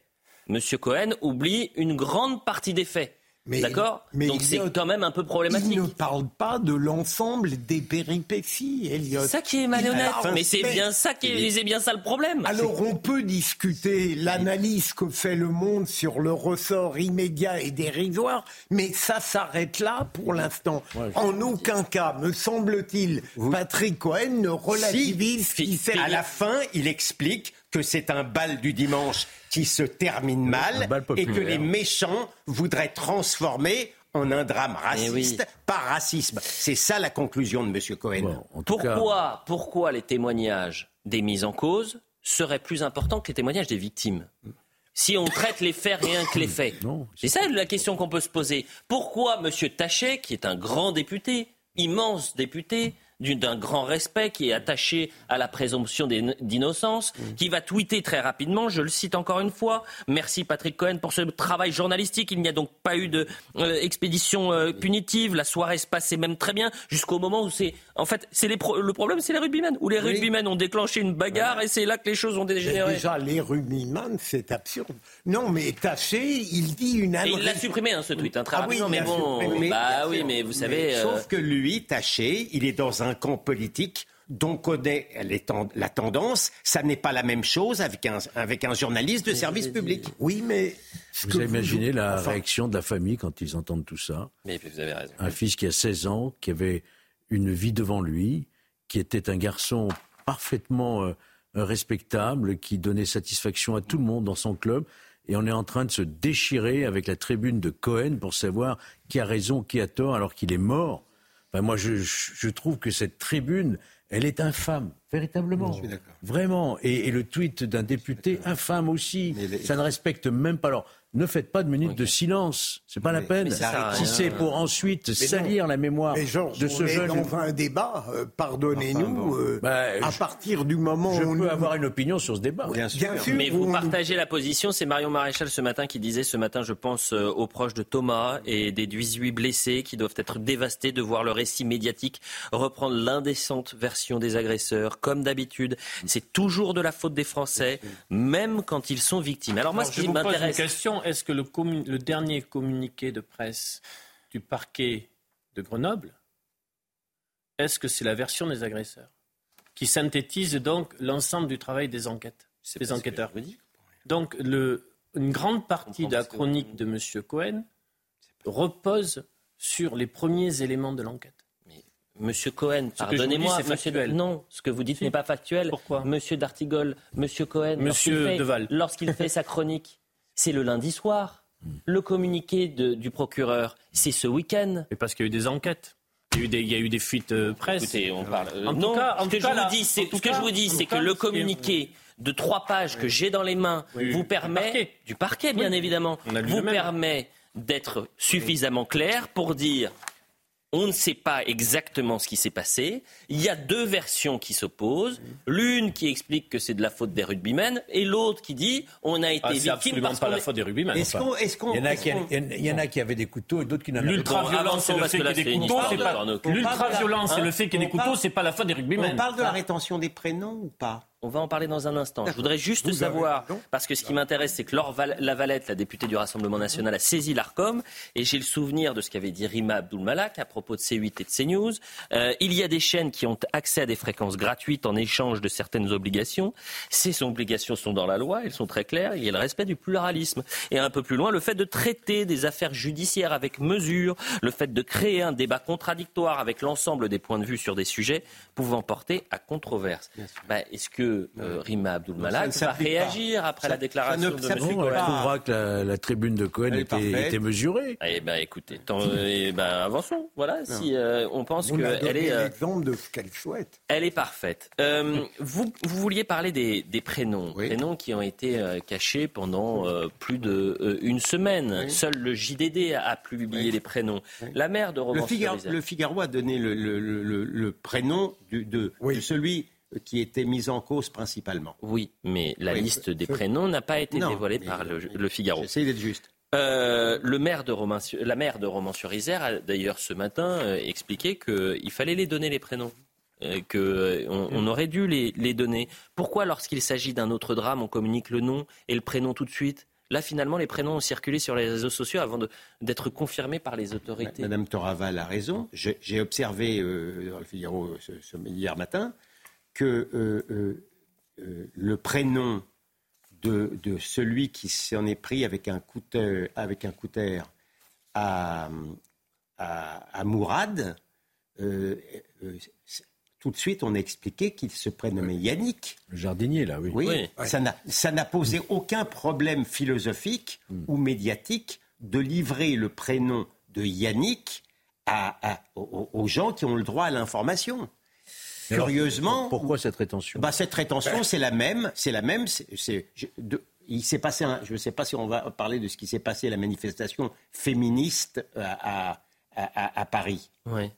Speaker 1: M. Cohen oublie une grande partie des faits. D'accord Donc c'est quand même un peu problématique.
Speaker 4: Il ne parle pas de l'ensemble des péripéties, Elliot.
Speaker 1: C'est ça qui est malhonnête. mais c'est bien ça qui est, c'est bien ça le problème.
Speaker 4: Alors on peut discuter l'analyse que fait le monde sur le ressort immédiat et dérisoire, mais ça s'arrête là pour l'instant. en aucun cas, me semble-t-il, Patrick Cohen ne relativise
Speaker 2: ce qui fait. À la fin, il explique que c'est un bal du dimanche qui se termine mal et que les méchants voudraient transformer en un drame eh raciste par racisme. C'est ça la conclusion de M. Cohen.
Speaker 1: pourquoi, pourquoi les témoignages des mises en cause seraient plus importants que les témoignages des victimes? Si on traite les faits rien que les faits C'est ça la question qu'on peut se poser. Pourquoi M. Tachet, qui est un grand député, immense député, d'un grand respect, qui est attaché à la présomption d'innocence, mm. qui va tweeter très rapidement, je le cite encore une fois, merci Patrick Cohen pour ce travail journalistique, il n'y a donc pas eu d'expédition de, euh, punitive, la soirée se passait même très bien, jusqu'au moment où c'est... En fait, c'est le problème, c'est les rugbymen, où les rugbymen ont déclenché une bagarre et c'est là que les choses ont dégénéré.
Speaker 4: déjà, les rugbymen, c'est absurde. Non, mais Taché, il dit une...
Speaker 1: Et il l'a supprimé, hein, ce tweet, hein, très ah rapidement, mais bon... bah oui, mais vous savez...
Speaker 2: Sauf euh, que lui, Taché, il est dans un camp politique dont connaît la tendance, ça n'est pas la même chose avec un, avec un journaliste de service public.
Speaker 4: Oui, mais...
Speaker 6: Vous imaginez la réaction de la famille quand ils entendent tout ça?
Speaker 1: Mais vous avez raison.
Speaker 6: Un fils qui a 16 ans, qui avait une vie devant lui, qui était un garçon parfaitement euh, respectable, qui donnait satisfaction à tout le monde dans son club, et on est en train de se déchirer avec la tribune de Cohen pour savoir qui a raison, qui a tort, alors qu'il est mort. Moi, je, trouve que cette tribune, elle est infâme, véritablement. Vraiment. Et, le tweet d'un député, infâme aussi. Ça ne respecte même pas. Alors, ne faites pas de minutes de silence. C'est pas la peine. si c'est pour ensuite salir la mémoire de ce jeune.
Speaker 4: dans un débat, euh, pardonnez-nous, euh, bah, à partir du moment
Speaker 6: je
Speaker 4: où.
Speaker 6: Je peux avoir une opinion sur ce débat.
Speaker 1: Bien sûr. Mais vous partagez la position. C'est Marion Maréchal ce matin qui disait ce matin, je pense euh, aux proches de Thomas et des 18 blessés qui doivent être dévastés de voir le récit médiatique reprendre l'indécente version des agresseurs. Comme d'habitude, c'est toujours de la faute des Français, même quand ils sont victimes. Alors, moi, ce qui m'intéresse
Speaker 5: est-ce que le, dernier communiqué de presse du parquet de Grenoble, est-ce que c'est la version des agresseurs qui synthétise donc l'ensemble du travail des enquêtes, des enquêteurs Donc une grande partie de la chronique de M. Cohen repose sur les premiers éléments de l'enquête.
Speaker 1: Monsieur Cohen, pardonnez-moi, non, ce que vous dites n'est pas factuel.
Speaker 5: Pourquoi
Speaker 1: Monsieur Dartigol, Monsieur Cohen,
Speaker 5: Monsieur Deval,
Speaker 1: lorsqu'il fait sa chronique, c'est le lundi soir. Le communiqué du procureur, c'est ce week-end.
Speaker 5: Et parce qu'il y a eu des enquêtes. Il y a eu des, fuites euh, presse.
Speaker 1: Écoutez, on parle. Euh, non, ce que, je vous dis, c'est, ce que je vous dis, c'est que le communiqué de trois pages que j'ai dans les mains vous permet, du parquet, bien évidemment, vous permet d'être suffisamment clair pour dire on ne sait pas exactement ce qui s'est passé. Il y a deux versions qui s'opposent. L'une qui explique que c'est de la faute des rugbymen et l'autre qui dit on a été ah, victime
Speaker 5: absolument pas la faute des rugbymen.
Speaker 6: Est-ce il, y en a qui, il y en a qui avaient des couteaux et d'autres qui n'en avaient pas.
Speaker 5: L'ultra-violence et le fait qu'il y ait des couteaux, c'est pas l'ultra-violence et le fait qu'il y ait des couteaux, c'est pas la faute des rugbymen.
Speaker 2: On parle de la rétention des prénoms ou pas?
Speaker 1: On va en parler dans un instant. Je voudrais juste savoir, parce que ce qui m'intéresse, c'est que Laure Lavalette, la députée du Rassemblement national, a saisi l'ARCOM, et j'ai le souvenir de ce qu'avait dit Rima Abdul-Malak à propos de C8 et de CNews. Euh, il y a des chaînes qui ont accès à des fréquences gratuites en échange de certaines obligations. Ces obligations sont dans la loi, elles sont très claires, il y a le respect du pluralisme. Et un peu plus loin, le fait de traiter des affaires judiciaires avec mesure, le fait de créer un débat contradictoire avec l'ensemble des points de vue sur des sujets pouvant porter à controverse. Bah, est-ce que euh, Rima Abdul Malak va réagir après la déclaration de M.
Speaker 6: Cohen. Elle trouvera que la, tribune de Cohen était, mesurée.
Speaker 1: Eh ben, écoutez, eh ben, avançons. Voilà, si euh, on pense qu'elle est.
Speaker 4: Euh, l'exemple de ce qu'elle souhaite.
Speaker 1: Elle est parfaite. vous, vous vouliez parler des, prénoms, prénoms qui ont été cachés pendant plus de une semaine. Seul le JDD a, publié les prénoms. La mère de Roman
Speaker 2: le, le Figaro a donné le, prénom de, de celui qui était mise en cause principalement.
Speaker 1: Oui, mais la liste des prénoms n'a pas été dévoilée par le, Figaro.
Speaker 2: J'essaie d'être juste.
Speaker 1: Euh, le maire de Romain, la maire de Romans-sur-Isère a d'ailleurs ce matin euh, expliqué qu'il fallait les donner les prénoms. Euh, qu'on on aurait dû les, les donner. Pourquoi, lorsqu'il s'agit d'un autre drame, on communique le nom et le prénom tout de suite? Là, finalement, les prénoms ont circulé sur les réseaux sociaux avant d'être confirmés par les autorités.
Speaker 2: Madame Toraval a raison. J'ai observé dans le Figaro ce, hier matin que euh, euh, le prénom de, celui qui s'en est pris avec un couteau, avec un à, à, Mourad, tout de suite, on a expliqué qu'il se prénommait Yannick.
Speaker 6: Le jardinier, là, oui.
Speaker 2: Oui, ça n'a posé aucun problème philosophique hmm. ou médiatique de livrer le prénom de Yannick à, aux, gens qui ont le droit à l'information. Curieusement.
Speaker 6: pourquoi cette rétention
Speaker 2: bah, Cette rétention, c'est la même. C'est la même. il s'est passé. je ne sais pas si on va parler de ce qui s'est passé à la manifestation féministe euh, à, à, Paris. Ben,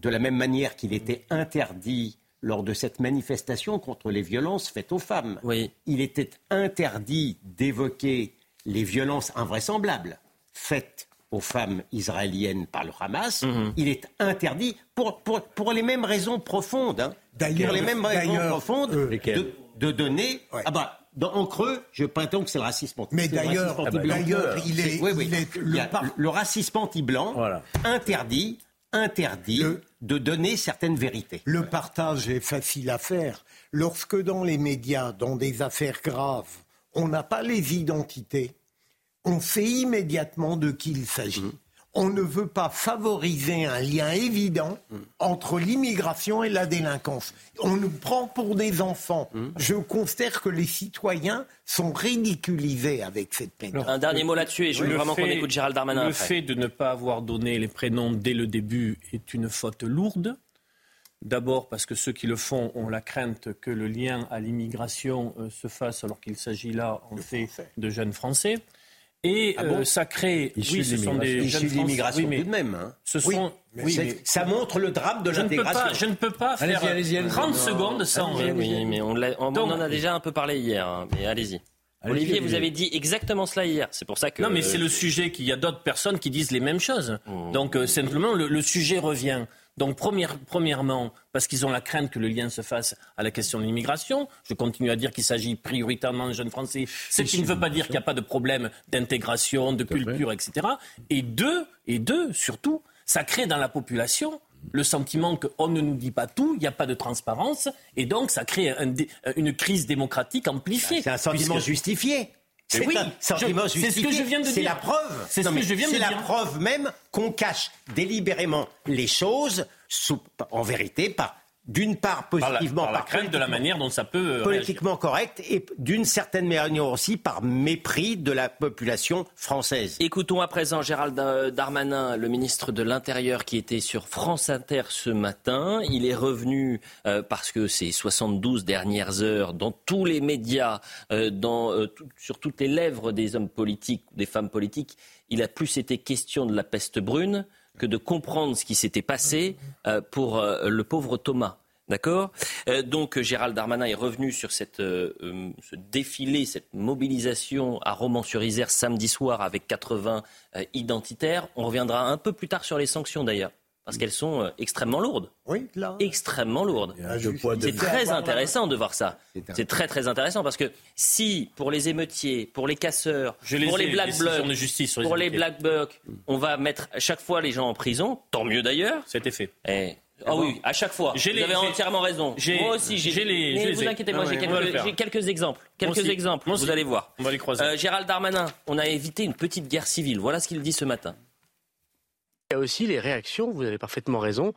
Speaker 2: de la même manière qu'il était interdit lors de cette manifestation contre les violences faites aux femmes, il était interdit d'évoquer les violences invraisemblables faites aux femmes israéliennes par le Hamas, mhm. il est interdit pour, pour, les mêmes raisons profondes. Hein. D'ailleurs, les mêmes raisons profondes de, de, donner. Ah bah, en creux, je prétends que c'est le racisme anti
Speaker 4: Mais d'ailleurs, il est,
Speaker 2: le, racisme anti-blanc interdit, interdit de donner certaines vérités.
Speaker 4: Le partage est facile à faire. Lorsque dans les médias, dans des affaires graves, on n'a pas les identités, on sait immédiatement de qui il s'agit. Mmh on ne veut pas favoriser un lien évident entre l'immigration et la délinquance. On nous prend pour des enfants. Je considère que les citoyens sont ridiculisés avec cette peine.
Speaker 1: Un dernier mot là-dessus et je veux vraiment qu'on écoute Gérald Darmanin.
Speaker 5: Le fait de ne pas avoir donné les prénoms dès le début est une faute lourde. D'abord parce que ceux qui le font ont la crainte que le lien à l'immigration euh, se fasse alors qu'il s'agit là en fait de jeunes Français. Et ah euh, ça crée.
Speaker 2: oui, ce sont des jeunes de l'immigration tout de même. Hein.
Speaker 5: Ce sont.
Speaker 2: Oui, mais ça montre le drame de l'intégration.
Speaker 5: Je ne peux pas faire 30 secondes sans.
Speaker 1: Oui, mais on, on, en a déjà un peu parlé hier. Hein, mais allez-y. Olivier, vous avez dit exactement cela hier. C'est pour ça que.
Speaker 5: Non, mais c'est le sujet qu'il y a d'autres personnes qui disent les mêmes choses. Mmh. Donc, euh, simplement, le, sujet revient. Donc, premièrement, parce qu'ils ont la crainte que le lien se fasse à la question de l'immigration. Je continue à dire qu'il s'agit prioritairement de jeunes Français, ce qui ne veut pas dire qu'il n'y a pas de problème d'intégration, de culture, etc. Et deux, et deux, surtout, ça crée dans la population le sentiment qu'on ne nous dit pas tout, il n'y a pas de transparence, et donc ça crée une crise démocratique amplifiée.
Speaker 2: C'est un sentiment justifié. C'est oui,
Speaker 5: C'est ce que je viens de dire.
Speaker 2: C'est la preuve.
Speaker 5: C'est ce que je viens de
Speaker 2: dire. C'est la preuve même qu'on cache délibérément les choses, en vérité, par d'une part positivement
Speaker 5: par la, crainte de la manière dont ça peut
Speaker 2: euh, politiquement correct et d'une certaine manière aussi par mépris de la population française.
Speaker 1: Écoutons à présent Gérald Darmanin, le ministre de l'Intérieur qui était sur France Inter ce matin. Il est revenu euh, parce que ces 72 dernières heures dans tous les médias, euh, dans, sur toutes les lèvres des hommes politiques, des femmes politiques, il a plus été question de la peste brune que de comprendre ce qui s'était passé euh, pour euh, le pauvre Thomas. D'accord euh, Donc Gérald Darmanin est revenu sur cette, ce défilé, cette mobilisation à Romans-sur-Isère samedi soir avec 80 identitaires. On reviendra un peu plus tard sur les sanctions d'ailleurs parce qu'elles sont euh, extrêmement lourdes.
Speaker 4: Oui, là.
Speaker 1: Extrêmement lourdes. C'est très intéressant de voir ça. C'est très très intéressant parce que si pour les émeutiers, pour les casseurs, pour les black blocs, pour les black blocs, on va mettre chaque fois les gens en prison, tant mieux d'ailleurs.
Speaker 5: C'était fait.
Speaker 1: Et... Ah oui, à chaque fois. Vous avez entièrement raison. Moi aussi, j'ai les. Mais vous inquiétez pas, j'ai quelques, quelques, exemples. Quelques exemples. Vous allez voir.
Speaker 5: On va les croiser.
Speaker 1: Euh, Gérald Darmanin, on a évité une petite guerre civile. Voilà ce qu'il dit ce matin.
Speaker 10: Y a aussi les réactions, vous avez parfaitement raison,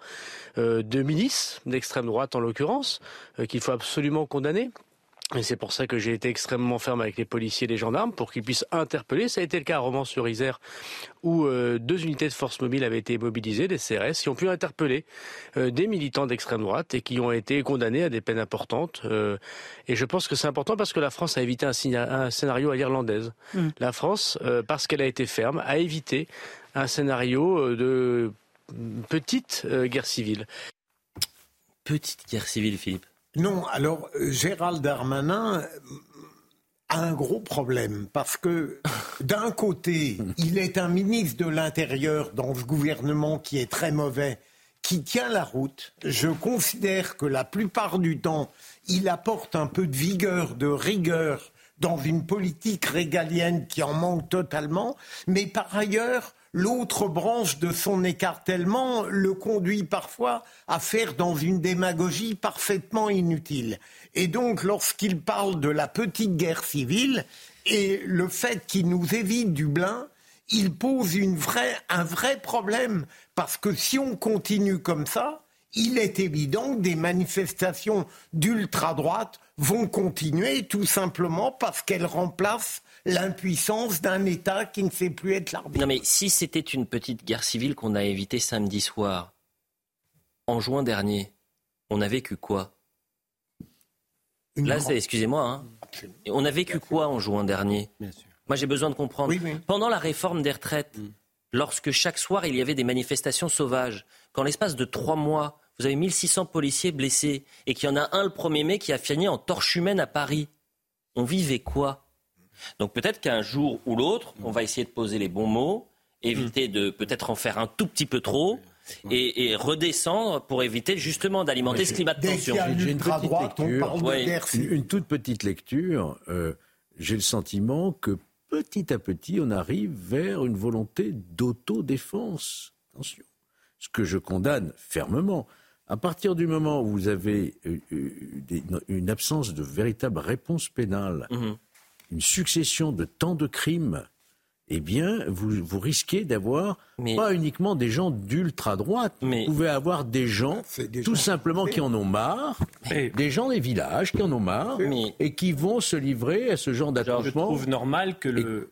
Speaker 10: euh, de milices, d'extrême droite en l'occurrence, euh, qu'il faut absolument condamner. Et c'est pour ça que j'ai été extrêmement ferme avec les policiers et les gendarmes pour qu'ils puissent interpeller. Ça a été le cas à Romans-sur-Isère où euh, deux unités de force mobile avaient été mobilisées, des CRS, qui ont pu interpeller des militants d'extrême droite et qui ont été condamnés à des peines importantes. et je pense que c'est important parce que la France a évité un, scénario à l'irlandaise. Mmh. La France, parce qu'elle a été ferme, a évité un scénario euh, de petite euh, guerre civile.
Speaker 1: Petite guerre civile, Philippe
Speaker 4: Non, alors euh, Gérald Darmanin a un gros problème parce que d'un côté, il est un ministre de l'Intérieur dans ce gouvernement qui est très mauvais, qui tient la route. Je considère que la plupart du temps, il apporte un peu de vigueur, de rigueur dans une politique régalienne qui en manque totalement, mais par ailleurs, l'autre branche de son écartèlement le conduit parfois à faire dans une démagogie parfaitement inutile. Et donc, lorsqu'il parle de la petite guerre civile et le fait qu'il nous évite Dublin, il pose un vrai problème. Parce que si on continue comme ça, il est évident que des manifestations d'ultra-droite vont continuer tout simplement parce qu'elles remplacent l'impuissance d'un État qui ne sait plus être l'arbitre.
Speaker 1: Non mais si c'était une petite guerre civile qu'on a évitée samedi soir, en juin dernier, on a vécu quoi? Là, excusez-moi, hein. on a vécu quoi en juin dernier? Moi, j'ai besoin de comprendre. Pendant la réforme des retraites, mm. lorsque chaque soir il y avait des manifestations sauvages, qu'en l'espace de trois mois, vous avez 1600 policiers blessés et qu'il y en a un le 1er mai qui a fini en torche humaine à Paris, on vivait quoi? Donc peut-être qu'un jour ou l'autre, on va essayer de poser les bons mots, éviter de peut-être en faire un tout petit peu trop. Et, redescendre pour éviter justement d'alimenter ce climat de tension.
Speaker 6: J'ai une, une, toute petite lecture. Euh, j'ai le sentiment que petit à petit, on arrive vers une volonté d'autodéfense. Attention. Ce que je condamne fermement. À partir du moment où vous avez euh, euh, une absence de véritable réponse pénale, mhm une succession de tant de crimes, eh bien, vous, vous risquez d'avoir pas uniquement des gens d'ultra-droite, vous pouvez avoir des gens tout simplement qui en ont marre, des gens des villages qui en ont marre, et qui vont se livrer à ce genre d'attachement. Je
Speaker 5: trouve normal que le...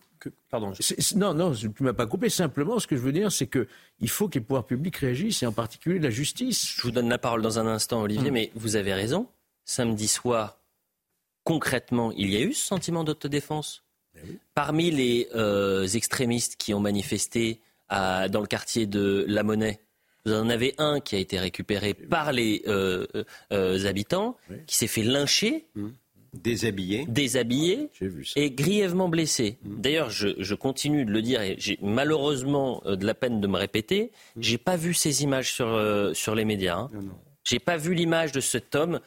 Speaker 6: pardon. Non, non, tu ne m'as pas coupé. Simplement, ce que je veux dire, c'est que il faut que les pouvoirs publics réagissent, et en particulier la justice.
Speaker 1: Je vous donne la parole dans un instant, Olivier, hum. mais vous avez raison. Samedi soir, concrètement, il y a eu ce sentiment d'autodéfense ben Parmi les euh, extrémistes qui ont manifesté dans le quartier de La Monnaie, vous en avez un qui a été récupéré par les euh, euh, habitants, qui s'est fait lyncher.
Speaker 2: Mmh. Déshabillé.
Speaker 1: Déshabillé et grièvement blessé. Mmh. D'ailleurs, je, continue de le dire et j'ai malheureusement de la peine de me répéter. Mmh. J'ai pas vu ces images sur, sur les médias. Hein. J'ai pas vu l'image de cet homme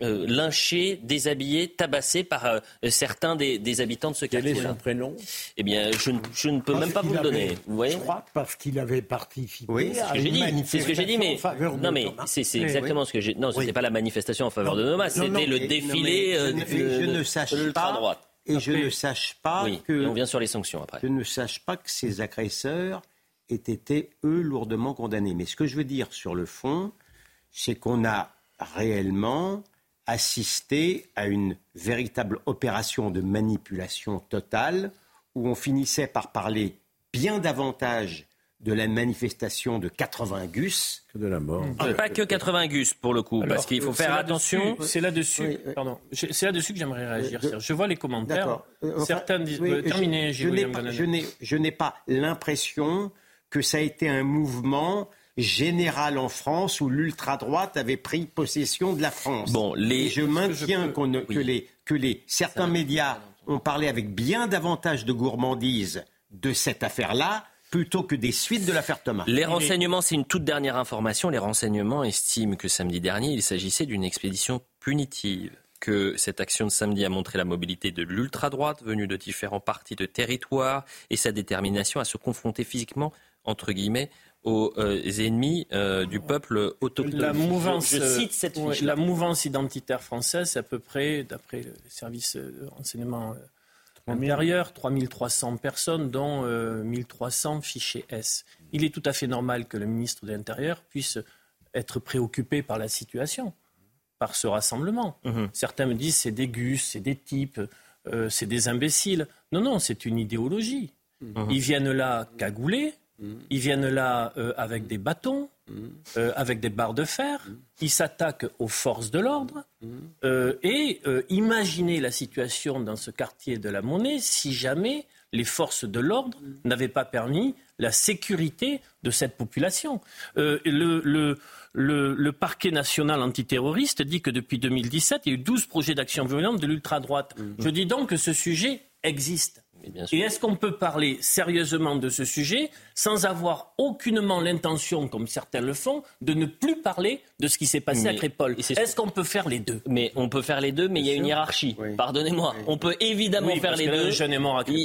Speaker 1: euh, lynché, déshabillé, tabassé par euh, certains des, habitants de ce quartier.
Speaker 6: Quel est son prénom?
Speaker 1: Eh bien, je, ne peux même pas vous le donner. Vous voyez?
Speaker 4: Je crois parce qu'il avait participé
Speaker 1: oui, à une C'est ce que j'ai dit, mais non, mais c'est exactement ce que j'ai. Non, c'était pas la manifestation en faveur de Thomas, c'était le défilé
Speaker 2: euh, de, je ne sache pas. Droite. Et je ne sache pas que.
Speaker 1: on vient sur les sanctions après.
Speaker 2: Je ne sache pas que ces agresseurs aient été eux lourdement condamnés. Mais ce que je veux dire sur le fond, c'est qu'on a réellement assister à une véritable opération de manipulation totale où on finissait par parler bien davantage de la manifestation de 80 gus
Speaker 6: que de la mort.
Speaker 1: Ah, pas que 80 gus pour le coup, parce qu'il faut faire attention.
Speaker 5: C'est là-dessus, pardon, c'est là-dessus que j'aimerais réagir. Je vois les commentaires. Euh, Certains disent euh, terminé.
Speaker 2: Je n'ai pas l'impression que ça a été un mouvement général en France où l'ultra-droite avait pris possession de la France. Bon, les... je maintiens que, les, que les, certains médias ont parlé avec bien davantage de gourmandise de cette affaire-là plutôt que des suites de l'affaire Thomas.
Speaker 1: Les renseignements, c'est une toute dernière information. Les renseignements estiment que samedi dernier, il s'agissait d'une expédition punitive que cette action de samedi a montré la mobilité de l'ultra-droite venue de différents partis de territoire et sa détermination à se confronter physiquement, entre guillemets, aux euh, ennemis euh, du peuple autochtone.
Speaker 5: La mouvance, je, cite cette La mouvance identitaire française, c'est à peu près, d'après les services de renseignement euh, intérieur, 3300 personnes, dont 1300 fichiers S. Il est tout à fait normal que le ministre de l'Intérieur puisse être préoccupé par la situation, par ce rassemblement. Mhm. Certains me disent c'est des gus, c'est des types, c'est des imbéciles. Non, non, c'est une idéologie. Mhm. Ils viennent là cagoulés, Ils viennent là euh, avec des bâtons, euh, avec des barres de fer. Ils s'attaquent aux forces de l'ordre. Euh, et imaginez la situation dans ce quartier de la Monnaie si jamais les forces de l'ordre n'avaient pas permis la sécurité de cette population. Le, le, parquet national antiterroriste dit que depuis 2017, il y a eu 12 projets d'action violente de l'ultra-droite. Je dis donc que ce sujet existe. Et est-ce qu'on peut parler sérieusement de ce sujet sans avoir aucunement l'intention, comme certains le font, de ne plus parler de ce qui s'est passé à Crépole. Est-ce qu'on peut faire les deux?
Speaker 1: Mais on peut faire les deux, mais il y a une hiérarchie. Pardonnez-moi. On peut évidemment faire les deux.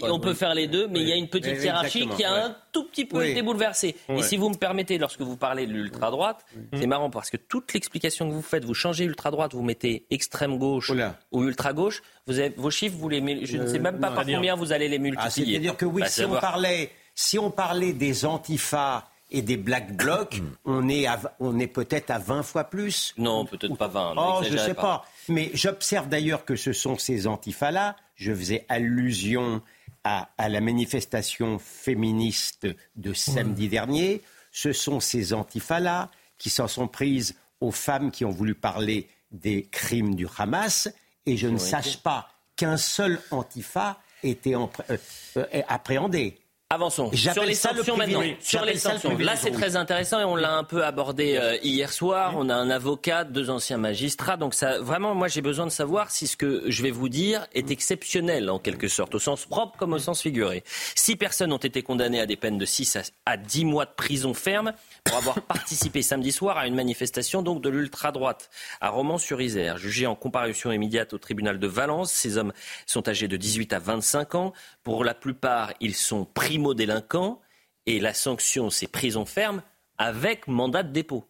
Speaker 1: on peut faire les deux, mais il y a une petite hiérarchie qui a un tout petit peu été bouleversée. Et si vous me permettez, lorsque vous parlez de l'ultra-droite, c'est marrant parce que toute l'explication que vous faites, vous changez ultra-droite, vous mettez extrême gauche ou ultra-gauche, vos chiffres, vous les, je ne sais même pas par combien vous allez les multiplier.
Speaker 2: Ah, c'est-à-dire que oui, bah, si on parlait si on parlait des antifas et des black blocs, on est, on est peut-être à 20 fois plus.
Speaker 1: Non, peut-être pas 20.
Speaker 2: Oh, je ne sais pas. Mais j'observe d'ailleurs que ce sont ces antifas-là. Je faisais allusion à, la manifestation féministe de samedi dernier. Ce sont ces antifas-là qui s'en sont prises aux femmes qui ont voulu parler des crimes du Hamas. Et je ne sache pas qu'un seul antifa était euh, euh, appréhendé.
Speaker 1: Avançons. Sur les sanctions maintenant. Sur les sanctions. Là, c'est très intéressant et on l'a un peu abordé euh, hier soir. On a un avocat, deux anciens magistrats. Donc ça, vraiment, moi, j'ai besoin de savoir si ce que je vais vous dire est exceptionnel en quelque sorte, au sens propre comme au sens figuré. Six personnes ont été condamnées à des peines de 6 à 10 mois de prison ferme pour avoir participé samedi soir à une manifestation donc de l'ultra-droite à Romans-sur-Isère. Jugés en comparution immédiate au tribunal de Valence, ces hommes sont âgés de 18 à 25 ans. Pour la plupart, ils sont primo-délinquants et la sanction, c'est prison ferme avec mandat de dépôt.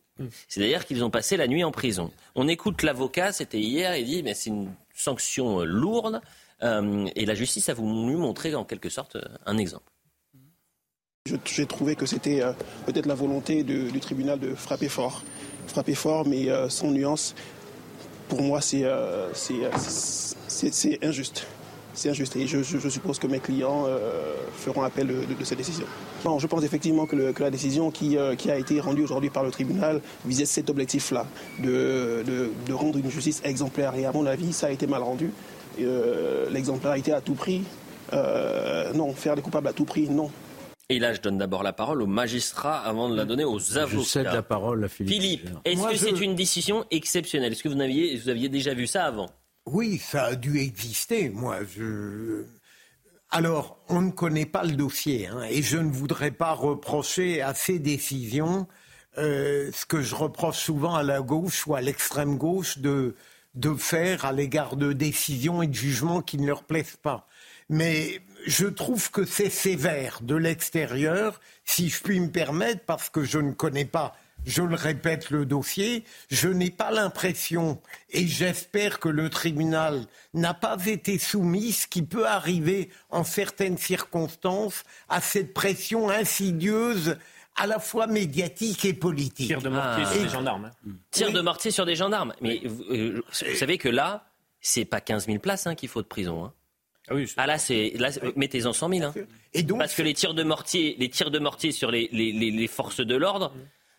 Speaker 1: C'est-à-dire qu'ils ont passé la nuit en prison. On écoute l'avocat, c'était hier, il dit mais c'est une sanction euh, lourde euh, et la justice a voulu montrer en quelque sorte euh, un exemple.
Speaker 11: J'ai trouvé que c'était euh, peut-être la volonté du tribunal de frapper fort. Frapper fort, mais euh, sans nuance. Pour moi, c'est euh, injuste. C'est injuste et je, suppose que mes clients feront appel de, cette décision. Bon, je pense effectivement que, la décision qui, qui, a été rendue aujourd'hui par le tribunal visait cet objectif-là, de, de, rendre une justice exemplaire. Et à mon avis, ça a été mal rendu. L'exemplarité à tout prix, non. Faire des coupables à tout prix, non.
Speaker 1: Et là, je donne d'abord la parole aux magistrats avant de la donner aux avocats. Je
Speaker 6: cède la parole à Philippe.
Speaker 1: Philippe, est-ce que c'est une décision exceptionnelle? Est-ce que vous aviez, vous aviez déjà vu ça avant?
Speaker 4: Oui, ça a dû exister. Moi, je. Alors, on ne connaît pas le dossier, hein, et je ne voudrais pas reprocher à ces décisions euh, ce que je reproche souvent à la gauche ou à l'extrême gauche de, de faire à l'égard de décisions et de jugements qui ne leur plaisent pas. Mais je trouve que c'est sévère de l'extérieur, si je puis me permettre, parce que je ne connais pas, je le répète, le dossier, je n'ai pas l'impression, et j'espère que le tribunal n'a pas été soumis, ce qui peut arriver en certaines circonstances, à cette pression insidieuse à la fois médiatique et politique.
Speaker 5: Tir de mortier sur des gendarmes. Hein.
Speaker 1: Tir de mortier sur des gendarmes. Mais euh, vous, savez que là, c'est pas 15 000 places hein, qu'il faut de prison. Hein. Ah, oui, ah là, c'est mettez-en 100 000. Hein. Et donc, Parce que les tirs de mortier, les tirs de mortier sur les, les, les, forces de l'ordre,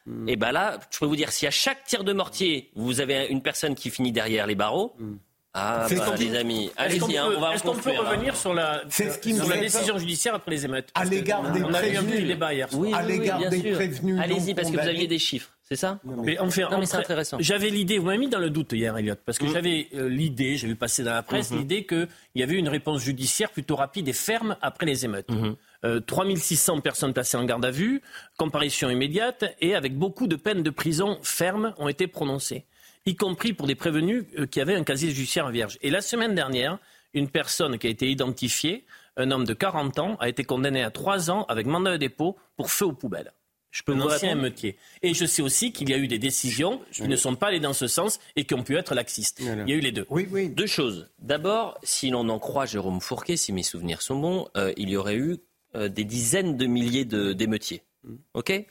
Speaker 1: mm. et eh ben là, je peux vous dire, si à chaque tir de mortier, vous avez une personne qui finit derrière les barreaux. Mm. Ah, bah, les amis, allez-y,
Speaker 5: hein,
Speaker 1: on va
Speaker 5: Est-ce qu'on peut revenir sur la, sur la décision judiciaire après les émeutes
Speaker 4: À l'égard des prévenus.
Speaker 5: débat hier
Speaker 4: Oui, à l'égard des prévenus.
Speaker 1: Allez-y, parce que vous aviez des chiffres. C'est ça
Speaker 5: Mais en fait, c'est intéressant. J'avais l'idée, vous m'avez mis dans le doute hier, Elliot, parce que mm. j'avais euh, l'idée, j'ai vu passer dans la presse, mm-hmm. l'idée qu'il y avait une réponse judiciaire plutôt rapide et ferme après les émeutes. 3600 mm-hmm. euh, personnes placées en garde à vue, comparution immédiate, et avec beaucoup de peines de prison fermes ont été prononcées, y compris pour des prévenus euh, qui avaient un casier judiciaire vierge. Et la semaine dernière, une personne qui a été identifiée, un homme de 40 ans, a été condamné à 3 ans avec mandat de dépôt pour feu aux poubelles. Je peux un ancien métier. Et je sais aussi qu'il y a eu des décisions qui ne sont pas allées dans ce sens et qui ont pu être laxistes. Il y a eu les deux.
Speaker 1: Oui, oui. Deux choses. D'abord, si l'on en croit Jérôme Fourquet, si mes souvenirs sont bons, euh, il y aurait eu euh, des dizaines de milliers d'émeutiers. Mm. OK?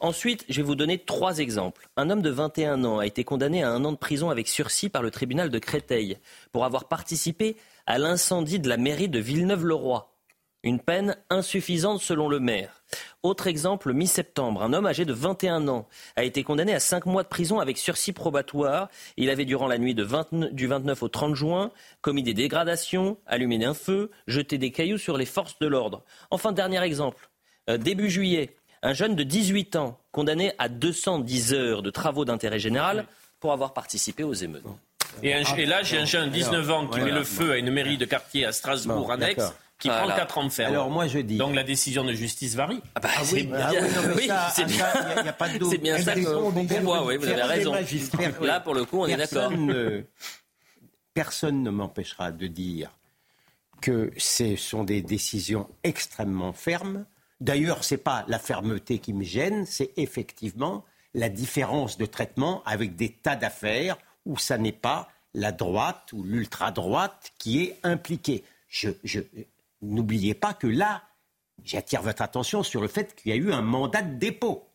Speaker 1: Ensuite, je vais vous donner trois exemples. Un homme de 21 ans a été condamné à un an de prison avec sursis par le tribunal de Créteil pour avoir participé à l'incendie de la mairie de Villeneuve-le-Roi. Une peine insuffisante selon le maire. Autre exemple, mi-septembre, un homme âgé de 21 ans a été condamné à 5 mois de prison avec sursis probatoire. Il avait, durant la nuit du 29 au 30 juin, commis des dégradations, allumé un feu, jeté des cailloux sur les forces de l'ordre. Enfin, dernier exemple, euh, début juillet, un jeune de 18 ans condamné à 210 heures de travaux d'intérêt général pour avoir participé aux émeutes.
Speaker 5: Et, là, j'ai un jeune de 19 ans qui met le feu à une mairie de quartier à Strasbourg, annexe, qui prend 4 ans de ferme.
Speaker 2: Alors moi je dis.
Speaker 5: Donc la décision de justice varie.
Speaker 1: Ah bah,
Speaker 2: Ah
Speaker 1: c'est
Speaker 2: oui,
Speaker 1: bien,
Speaker 2: ah
Speaker 1: c'est bien,
Speaker 2: ça, y a- pas de doute.
Speaker 1: c'est bien ça qu'on voit, oui, vous avez raison. Là, pour le coup, on est d'accord.
Speaker 2: Personne ne- Personne ne m'empêchera de dire que ce sont des décisions extrêmement fermes. D'ailleurs, ce n'est pas la fermeté qui me gêne, c'est effectivement la différence de traitement avec des tas d'affaires où ça n'est pas la droite ou l'ultra-droite qui est impliquée. Je, je- N'oubliez pas que là, j'attire votre attention sur le fait qu'il y a eu un mandat de dépôt.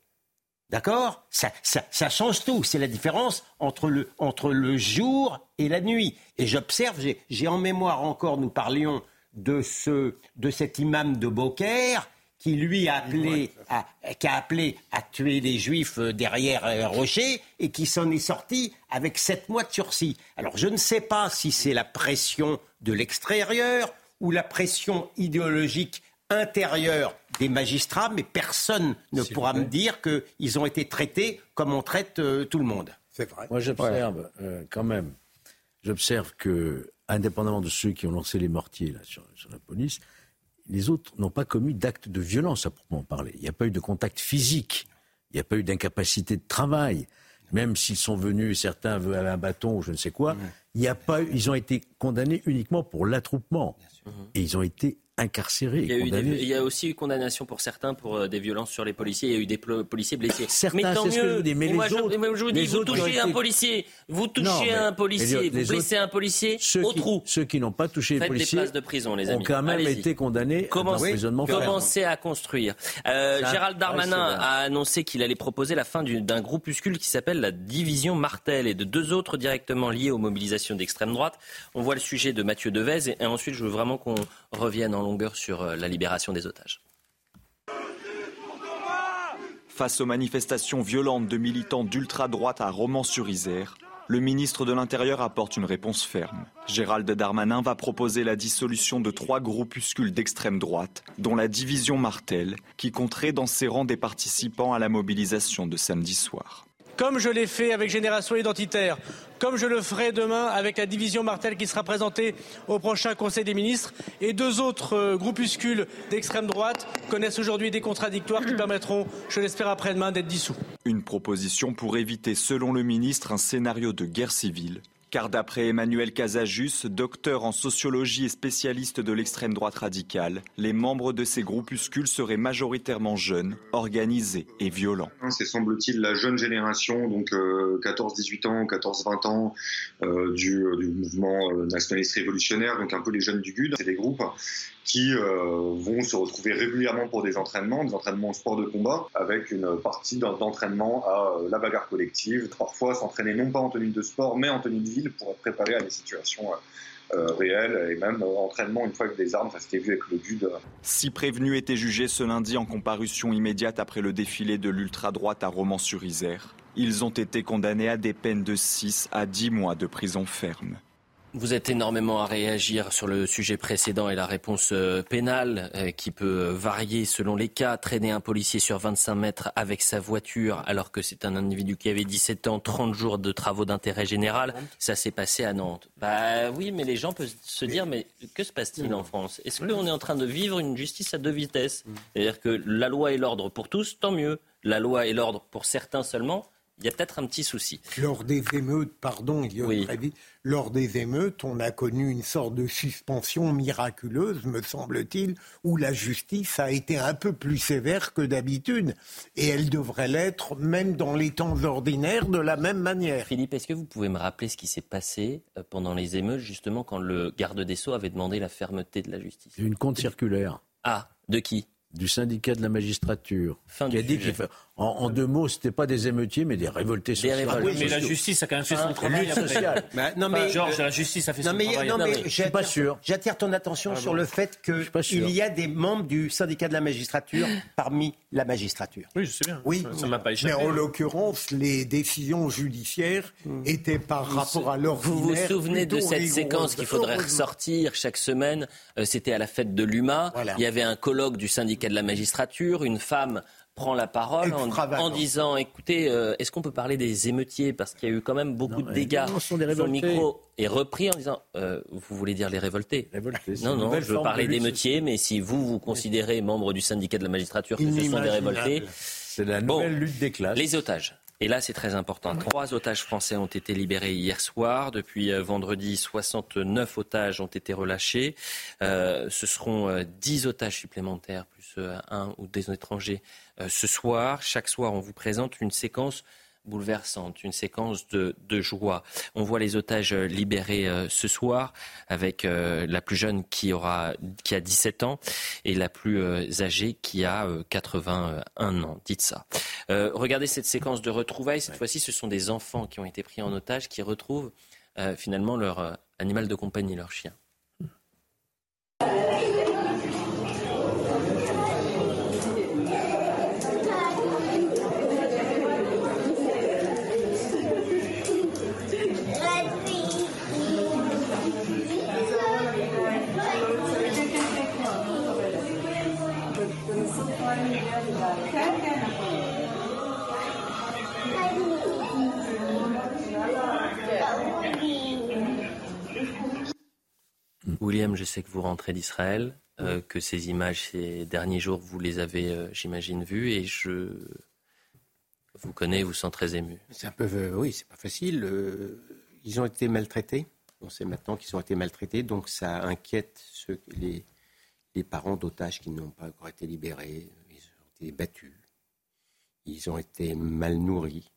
Speaker 2: D'accord? Ça, ça- ça change tout. C'est la différence entre le, entre le jour et la nuit. Et j'observe, j'ai- en mémoire encore, nous parlions de, ce, de cet imam de Beaucaire qui lui a appelé, à, qui a appelé à tuer les juifs euh, derrière euh, Rocher et qui s'en est sorti avec sept mois de sursis. Alors je ne sais pas si c'est la pression de l'extérieur ou la pression idéologique intérieure des magistrats, mais personne ne pourra me dire qu'ils ont été traités comme on traite euh, tout le monde.
Speaker 4: C'est vrai.
Speaker 6: Moi, j'observe euh, quand même, j'observe que, indépendamment de ceux qui ont lancé les mortiers là, sur, sur la police, les autres n'ont pas commis d'actes de violence à proprement parler. Il n'y a pas eu de contact physique, il n'y a pas eu d'incapacité de travail. Même s'ils sont venus, certains avaient un bâton ou je ne sais quoi, il n'y a pas ils ont été condamnés uniquement pour l'attroupement. Et ils ont été incarcérés.
Speaker 1: Il y, a eu des-
Speaker 6: condamnés.
Speaker 1: il y a aussi eu condamnation pour certains pour euh, des violences sur les policiers. Il y a eu des policiers blessés.
Speaker 6: Certains,
Speaker 1: mais tant
Speaker 6: ce que je
Speaker 1: mieux.
Speaker 6: vous dis, mais
Speaker 1: moi, je, vous dis, vous touchez un policier, vous touchez
Speaker 6: Non, mais-
Speaker 1: un policier, vous
Speaker 6: les
Speaker 1: blessez un policier
Speaker 6: ceux
Speaker 1: au
Speaker 6: qui,
Speaker 1: trou.
Speaker 6: Ceux qui n'ont pas touché les
Speaker 1: Faites des
Speaker 6: policiers
Speaker 1: places de prison, les
Speaker 6: ont quand même été condamnés à
Speaker 1: Commence-
Speaker 6: emprisonnement.
Speaker 1: Commencez à construire. Euh, Gérald Darmanin a annoncé qu'il allait proposer la fin du- d'un groupuscule qui s'appelle la division Martel et de deux autres directement liés aux mobilisations d'extrême droite. On voit le sujet de Mathieu Devez et, et ensuite je veux vraiment qu'on revienne en sur euh, la libération des otages.
Speaker 12: Face aux manifestations violentes de militants d'ultra-droite à Romans-sur-Isère, le ministre de l'Intérieur apporte une réponse ferme. Gérald Darmanin va proposer la dissolution de trois groupuscules d'extrême droite, dont la division Martel, qui compterait dans ses rangs des participants à la mobilisation de samedi soir.
Speaker 13: Comme je l'ai fait avec Génération Identitaire, comme je le ferai demain avec la division Martel qui sera présentée au prochain Conseil des ministres. Et deux autres euh, groupuscules d'extrême droite connaissent aujourd'hui des contradictoires qui permettront, je l'espère après-demain, d'être dissous.
Speaker 12: Une proposition pour éviter, selon le ministre, un scénario de guerre civile. Car d'après Emmanuel Casajus, docteur en sociologie et spécialiste de l'extrême droite radicale, les membres de ces groupuscules seraient majoritairement jeunes, organisés et violents.
Speaker 14: C'est semble-t-il la jeune génération, donc euh, 14-18 ans, 14-20 ans, euh, du, du mouvement euh, nationaliste révolutionnaire, donc un peu les jeunes du GUD. C'est des groupes qui euh, vont se retrouver régulièrement pour des entraînements, des entraînements sport de combat, avec une partie d'en- d'entraînement à euh, la bagarre collective. Parfois s'entraîner non pas en tenue de sport, mais en tenue de ville pour être préparé à des situations euh, euh, réelles, et même entraînement une fois avec des armes, enfin, c'était vu avec le euh,
Speaker 12: Six prévenus étaient jugés ce lundi en comparution immédiate après le défilé de l'ultra-droite à Romans-sur-Isère. Ils ont été condamnés à des peines de 6 à 10 mois de prison ferme.
Speaker 1: Vous êtes énormément à réagir sur le sujet précédent et la réponse euh, pénale euh, qui peut varier selon les cas. Traîner un policier sur 25 mètres avec sa voiture alors que c'est un individu qui avait 17 ans, 30 jours de travaux d'intérêt général, ça s'est passé à Nantes. Bah oui, mais les gens peuvent se dire, mais que se passe-t-il en France? Est-ce qu'on est en train de vivre une justice à deux vitesses? C'est-à-dire que la loi et l'ordre pour tous, tant mieux. La loi et l'ordre pour certains seulement, il y a peut-être un petit souci.
Speaker 4: Lors des émeutes, pardon, il y a
Speaker 1: Oui.
Speaker 4: très vite, lors des émeutes, on a connu une sorte de suspension miraculeuse, me semble-t-il, où la justice a été un peu plus sévère que d'habitude. Et elle devrait l'être, même dans les temps ordinaires, de la même manière.
Speaker 1: Philippe, est-ce que vous pouvez me rappeler ce qui s'est passé euh, pendant les émeutes, justement, quand le garde des Sceaux avait demandé la fermeté de la justice?
Speaker 6: Une compte circulaire
Speaker 1: Ah, de qui?
Speaker 6: Du syndicat de la magistrature
Speaker 1: Fin
Speaker 6: qui a
Speaker 1: du
Speaker 6: dit qu'il en, en deux mots, c'était pas des émeutiers, mais des révoltés sociaux.
Speaker 1: révoltés.
Speaker 5: mais la justice a quand même fait son
Speaker 6: Un
Speaker 5: travail.
Speaker 6: lutte
Speaker 5: après.
Speaker 6: sociale.
Speaker 2: Bah, non,
Speaker 5: Enfin,
Speaker 2: mais,
Speaker 5: Georges,
Speaker 2: euh,
Speaker 5: la justice a fait
Speaker 2: Non
Speaker 5: son
Speaker 2: mais,
Speaker 5: travail.
Speaker 2: non, mais
Speaker 6: je suis pas
Speaker 2: j'attire-
Speaker 6: sûr.
Speaker 2: J'attire ton attention sur le fait qu'il y a des membres du syndicat de la magistrature parmi la magistrature.
Speaker 5: Oui, je sais bien.
Speaker 4: Oui,
Speaker 5: Ça- m'a pas
Speaker 4: mais
Speaker 5: échappé.
Speaker 4: en l'occurrence, les décisions judiciaires étaient par rapport à l'ordinaire.
Speaker 1: Vous vous souvenez de cette séquence qu'il faudrait ressortir chaque semaine? Euh, C'était à la fête de l'UMA.
Speaker 4: Voilà.
Speaker 1: Il y avait un colloque du syndicat de la magistrature, une femme prend la parole en, disant écoutez, euh, est-ce qu'on peut parler des émeutiers? Parce qu'il y a eu quand même beaucoup de dégâts.
Speaker 6: sont des
Speaker 1: Son micro est repris en disant euh, vous voulez dire les révoltés? Non, non, je veux parler d'émeutiers, mais si vous vous considérez membre du syndicat de la magistrature que ce sont des révoltés.
Speaker 6: C'est la nouvelle lutte des classes.
Speaker 1: Les otages. Et là, c'est très important. Trois otages français ont été libérés hier soir. Depuis euh, vendredi, 69 otages ont été relâchés. Euh, ce seront 10 otages supplémentaires, plus un ou des étrangers euh, ce soir. Chaque soir, on vous présente une séquence bouleversante, une séquence de, joie. On voit les otages libérés euh, ce soir avec euh, la plus jeune qui, aura, qui a 17 ans et la plus âgée qui a 81 ans. Dites ça. regardez cette séquence de retrouvailles. Cette fois-ci, ce sont des enfants qui ont été pris en otage qui retrouvent finalement leur animal de compagnie, leur chien. William, je sais que vous rentrez d'Israël, euh, que ces images ces derniers jours, vous les avez, euh, j'imagine, vues, et je vous connais, vous sens très ému.
Speaker 2: C'est un peu, euh, oui, c'est pas facile. ils ont été maltraités. On sait maintenant qu'ils ont été maltraités, donc ça inquiète ceux, les, les parents d'otages qui n'ont pas encore été libérés. Ils ont été battus. Ils ont été mal nourris.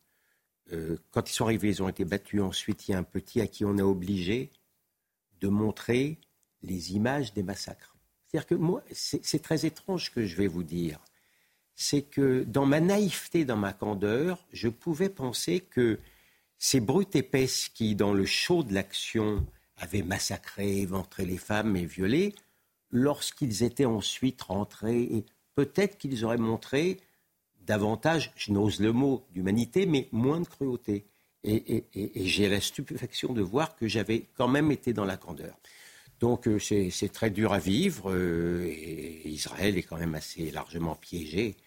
Speaker 2: quand ils sont arrivés, ils ont été battus. Ensuite, il y a un petit à qui on a obligé de montrer les images des massacres. C'est-à-dire que moi, c'est très étrange ce que je vais vous dire. C'est que dans ma naïveté, dans ma candeur, je pouvais penser que ces brutes épaisses qui, dans le chaud de l'action, avaient massacré, éventré les femmes et violé, lorsqu'ils étaient ensuite rentrés, peut-être qu'ils auraient montré davantage, je n'ose le mot, d'humanité, mais moins de cruauté. Et, et j'ai la stupéfaction de voir que j'avais quand même été dans la candeur. Donc euh, c'est très dur à vivre euh, et Israël est quand même assez largement piégé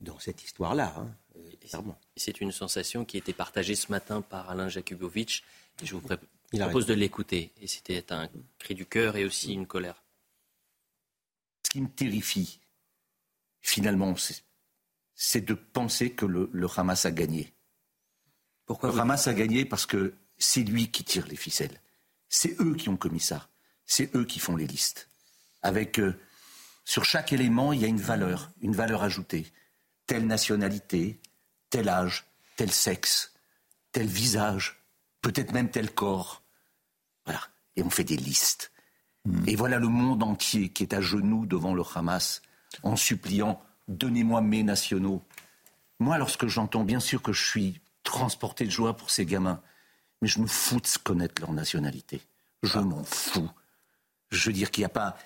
Speaker 2: dans cette histoire-là. Hein,
Speaker 1: euh, c'est une sensation qui a été partagée ce matin par Alain Jakubowicz et je vous propose de l'écouter. Et c'était un cri du cœur et aussi une colère.
Speaker 15: Ce qui me terrifie, finalement, c'est de penser que le, Hamas a gagné.
Speaker 1: Pourquoi
Speaker 15: Le Hamas a gagné parce que c'est lui qui tire les ficelles. C'est eux qui ont commis ça c'est eux qui font les listes. Avec, euh, sur chaque élément, il y a une valeur, une valeur ajoutée. Telle nationalité, tel âge, tel sexe, tel visage, peut-être même tel corps. Voilà. Et on fait des listes. Hmm. Et voilà le monde entier qui est à genoux devant le Hamas en suppliant Donnez-moi mes nationaux. Moi, lorsque j'entends, bien sûr que je suis transporté de joie pour ces gamins, mais je me fous de connaître leur nationalité. Je m'en fous. Je veux dire qu'il n'y a pas.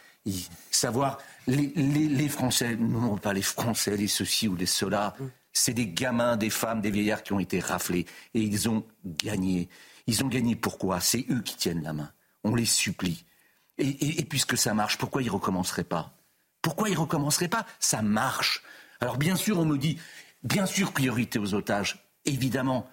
Speaker 15: Savoir, les, les, Français, non pas les Français, les ceci ou les cela, c'est des gamins, des femmes, des vieillards qui ont été raflés. Et ils ont gagné. Ils ont gagné pourquoi? C'est eux qui tiennent la main. On les supplie. Et, puisque ça marche, pourquoi ils ne recommenceraient pas? Pourquoi ils ne recommenceraient pas? Ça marche. Alors bien sûr, on me dit, bien sûr, priorité aux otages, évidemment.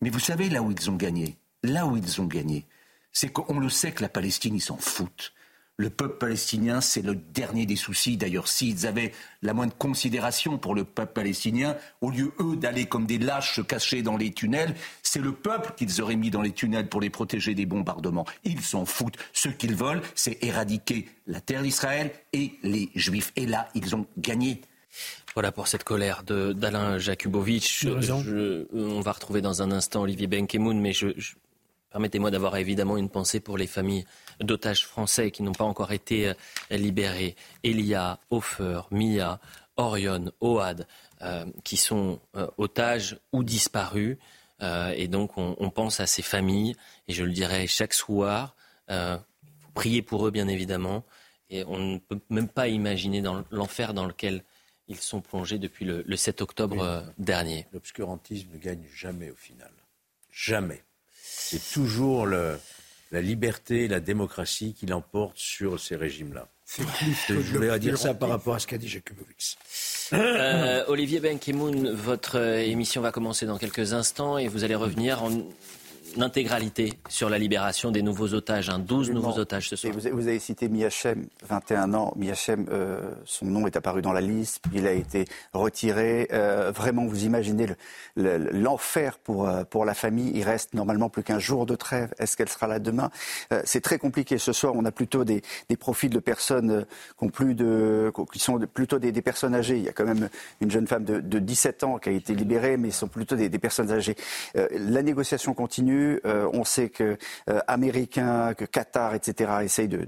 Speaker 15: Mais vous savez là où ils ont gagné Là où ils ont gagné, c'est qu'on le sait que la Palestine, ils s'en foutent le peuple palestinien, c'est le dernier des soucis. D'ailleurs, s'ils avaient la moindre considération pour le peuple palestinien, au lieu, eux, d'aller comme des lâches se cacher dans les tunnels, c'est le peuple qu'ils auraient mis dans les tunnels pour les protéger des bombardements. Ils s'en foutent. Ce qu'ils veulent, c'est éradiquer la terre d'Israël et les Juifs. Et là, ils ont gagné.
Speaker 1: Voilà pour cette colère d'Alain Jakubowicz. on va retrouver dans un instant Olivier Benkemoun, mais je Permettez-moi d'avoir évidemment une pensée pour les familles d'otages français qui n'ont pas encore été euh, libérés. Elia, Hofer, Mia, Orion, Oad, euh, qui sont euh, otages ou disparus. et donc on, pense à ces familles, et je le dirai chaque soir. priez pour eux, bien évidemment. Et on ne peut même pas imaginer dans l'enfer dans lequel ils sont plongés depuis le, 7 octobre dernier.
Speaker 6: L'obscurantisme ne gagne jamais au final. Jamais. C'est toujours la liberté, la démocratie qui l'emporte sur ces régimes-là. Je voulais dire ça par rapport à ce qu'a dit Jakubowicz.
Speaker 1: Euh, Olivier Benkemoun, votre émission va commencer dans quelques instants et vous allez revenir en intégralité sur la libération des nouveaux otages, un 12 nouveaux otages ce soir.
Speaker 16: Vous, vous, avez cité Miachem, 21 ans. Miachem, euh, son nom est apparu dans la liste, il a été retiré. Euh, vraiment, vous imaginez l'enfer le, pour, euh, pour la famille. Il reste normalement plus qu'un jour de trêve. Est-ce qu'elle sera là demain? Euh, C'est très compliqué. Ce soir, on a plutôt des, des profils de personnes qui, ont plus de, qui sont plutôt des, des, personnes âgées. Il y a quand même une jeune femme de, de 17 ans qui a été libérée, mais ce sont plutôt des, des personnes âgées. la négociation continue. Euh, on sait que euh, que Qatar, etc. essayent de,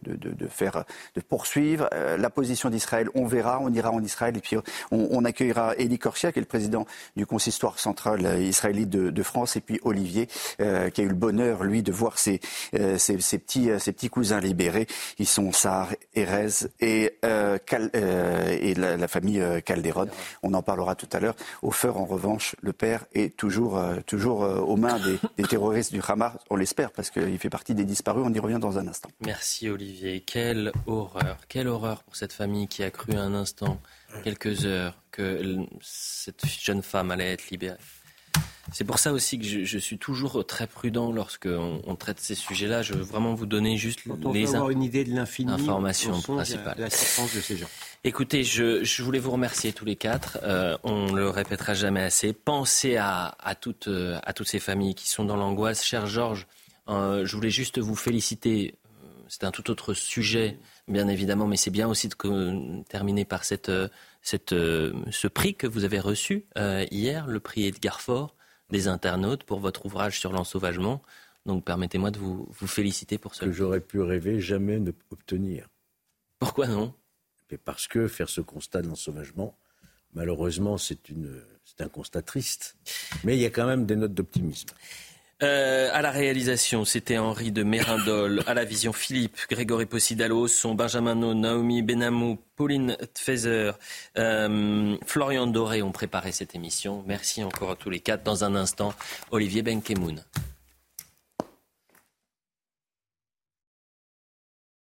Speaker 16: faire, poursuivre euh, la position d'Israël. On verra, on ira en Israël et puis on, accueillera Eli Korsia, qui est le président du consistoire central israélite de, France, et puis Olivier, qui a eu le bonheur, lui, de voir ses, petits, cousins libérés. Ils sont Sahar, Erez et, la, famille Calderon. On en parlera tout à l'heure. Au en revanche, le père est toujours aux mains des terroristes du Hamas, on l'espère, parce qu'il fait partie des disparus. On y revient dans un instant.
Speaker 1: Merci Olivier. Quelle horreur, quelle horreur pour cette famille qui a cru un instant, quelques heures, que cette jeune femme allait être libérée. C'est pour ça aussi que je, suis toujours très prudent lorsqu'on on traite ces sujets-là. Je veux vraiment vous donner juste les
Speaker 2: avoir une idée de
Speaker 1: informations principales.
Speaker 2: De la de ces gens.
Speaker 1: Écoutez, je, voulais vous remercier tous les quatre. Euh, on le répétera jamais assez. Pensez à, toutes, euh, à toutes ces familles qui sont dans l'angoisse. Cher Georges, euh, je voulais juste vous féliciter. C'est un tout autre sujet, bien évidemment, mais c'est bien aussi de terminer par cette, cette, ce prix que vous avez reçu hier, le prix Edgar Faure des internautes pour votre ouvrage sur l'ensauvagement. Donc permettez-moi de vous, vous féliciter pour cela.
Speaker 6: Que j'aurais pu rêver jamais ne obtenir.
Speaker 1: Pourquoi non?
Speaker 6: Parce que faire ce constat de l'ensauvagement, malheureusement, c'est un constat triste. Mais il y a quand même des notes d'optimisme.
Speaker 1: Euh, à la réalisation, c'était Henri de Mérindol. À la vision, Philippe, Grégory Possidalos, son Benjamin Naomi Benamou, Pauline Tfezer, euh, Florian Doré ont préparé cette émission. Merci encore à tous les quatre. Dans un instant, Olivier Benkemoun.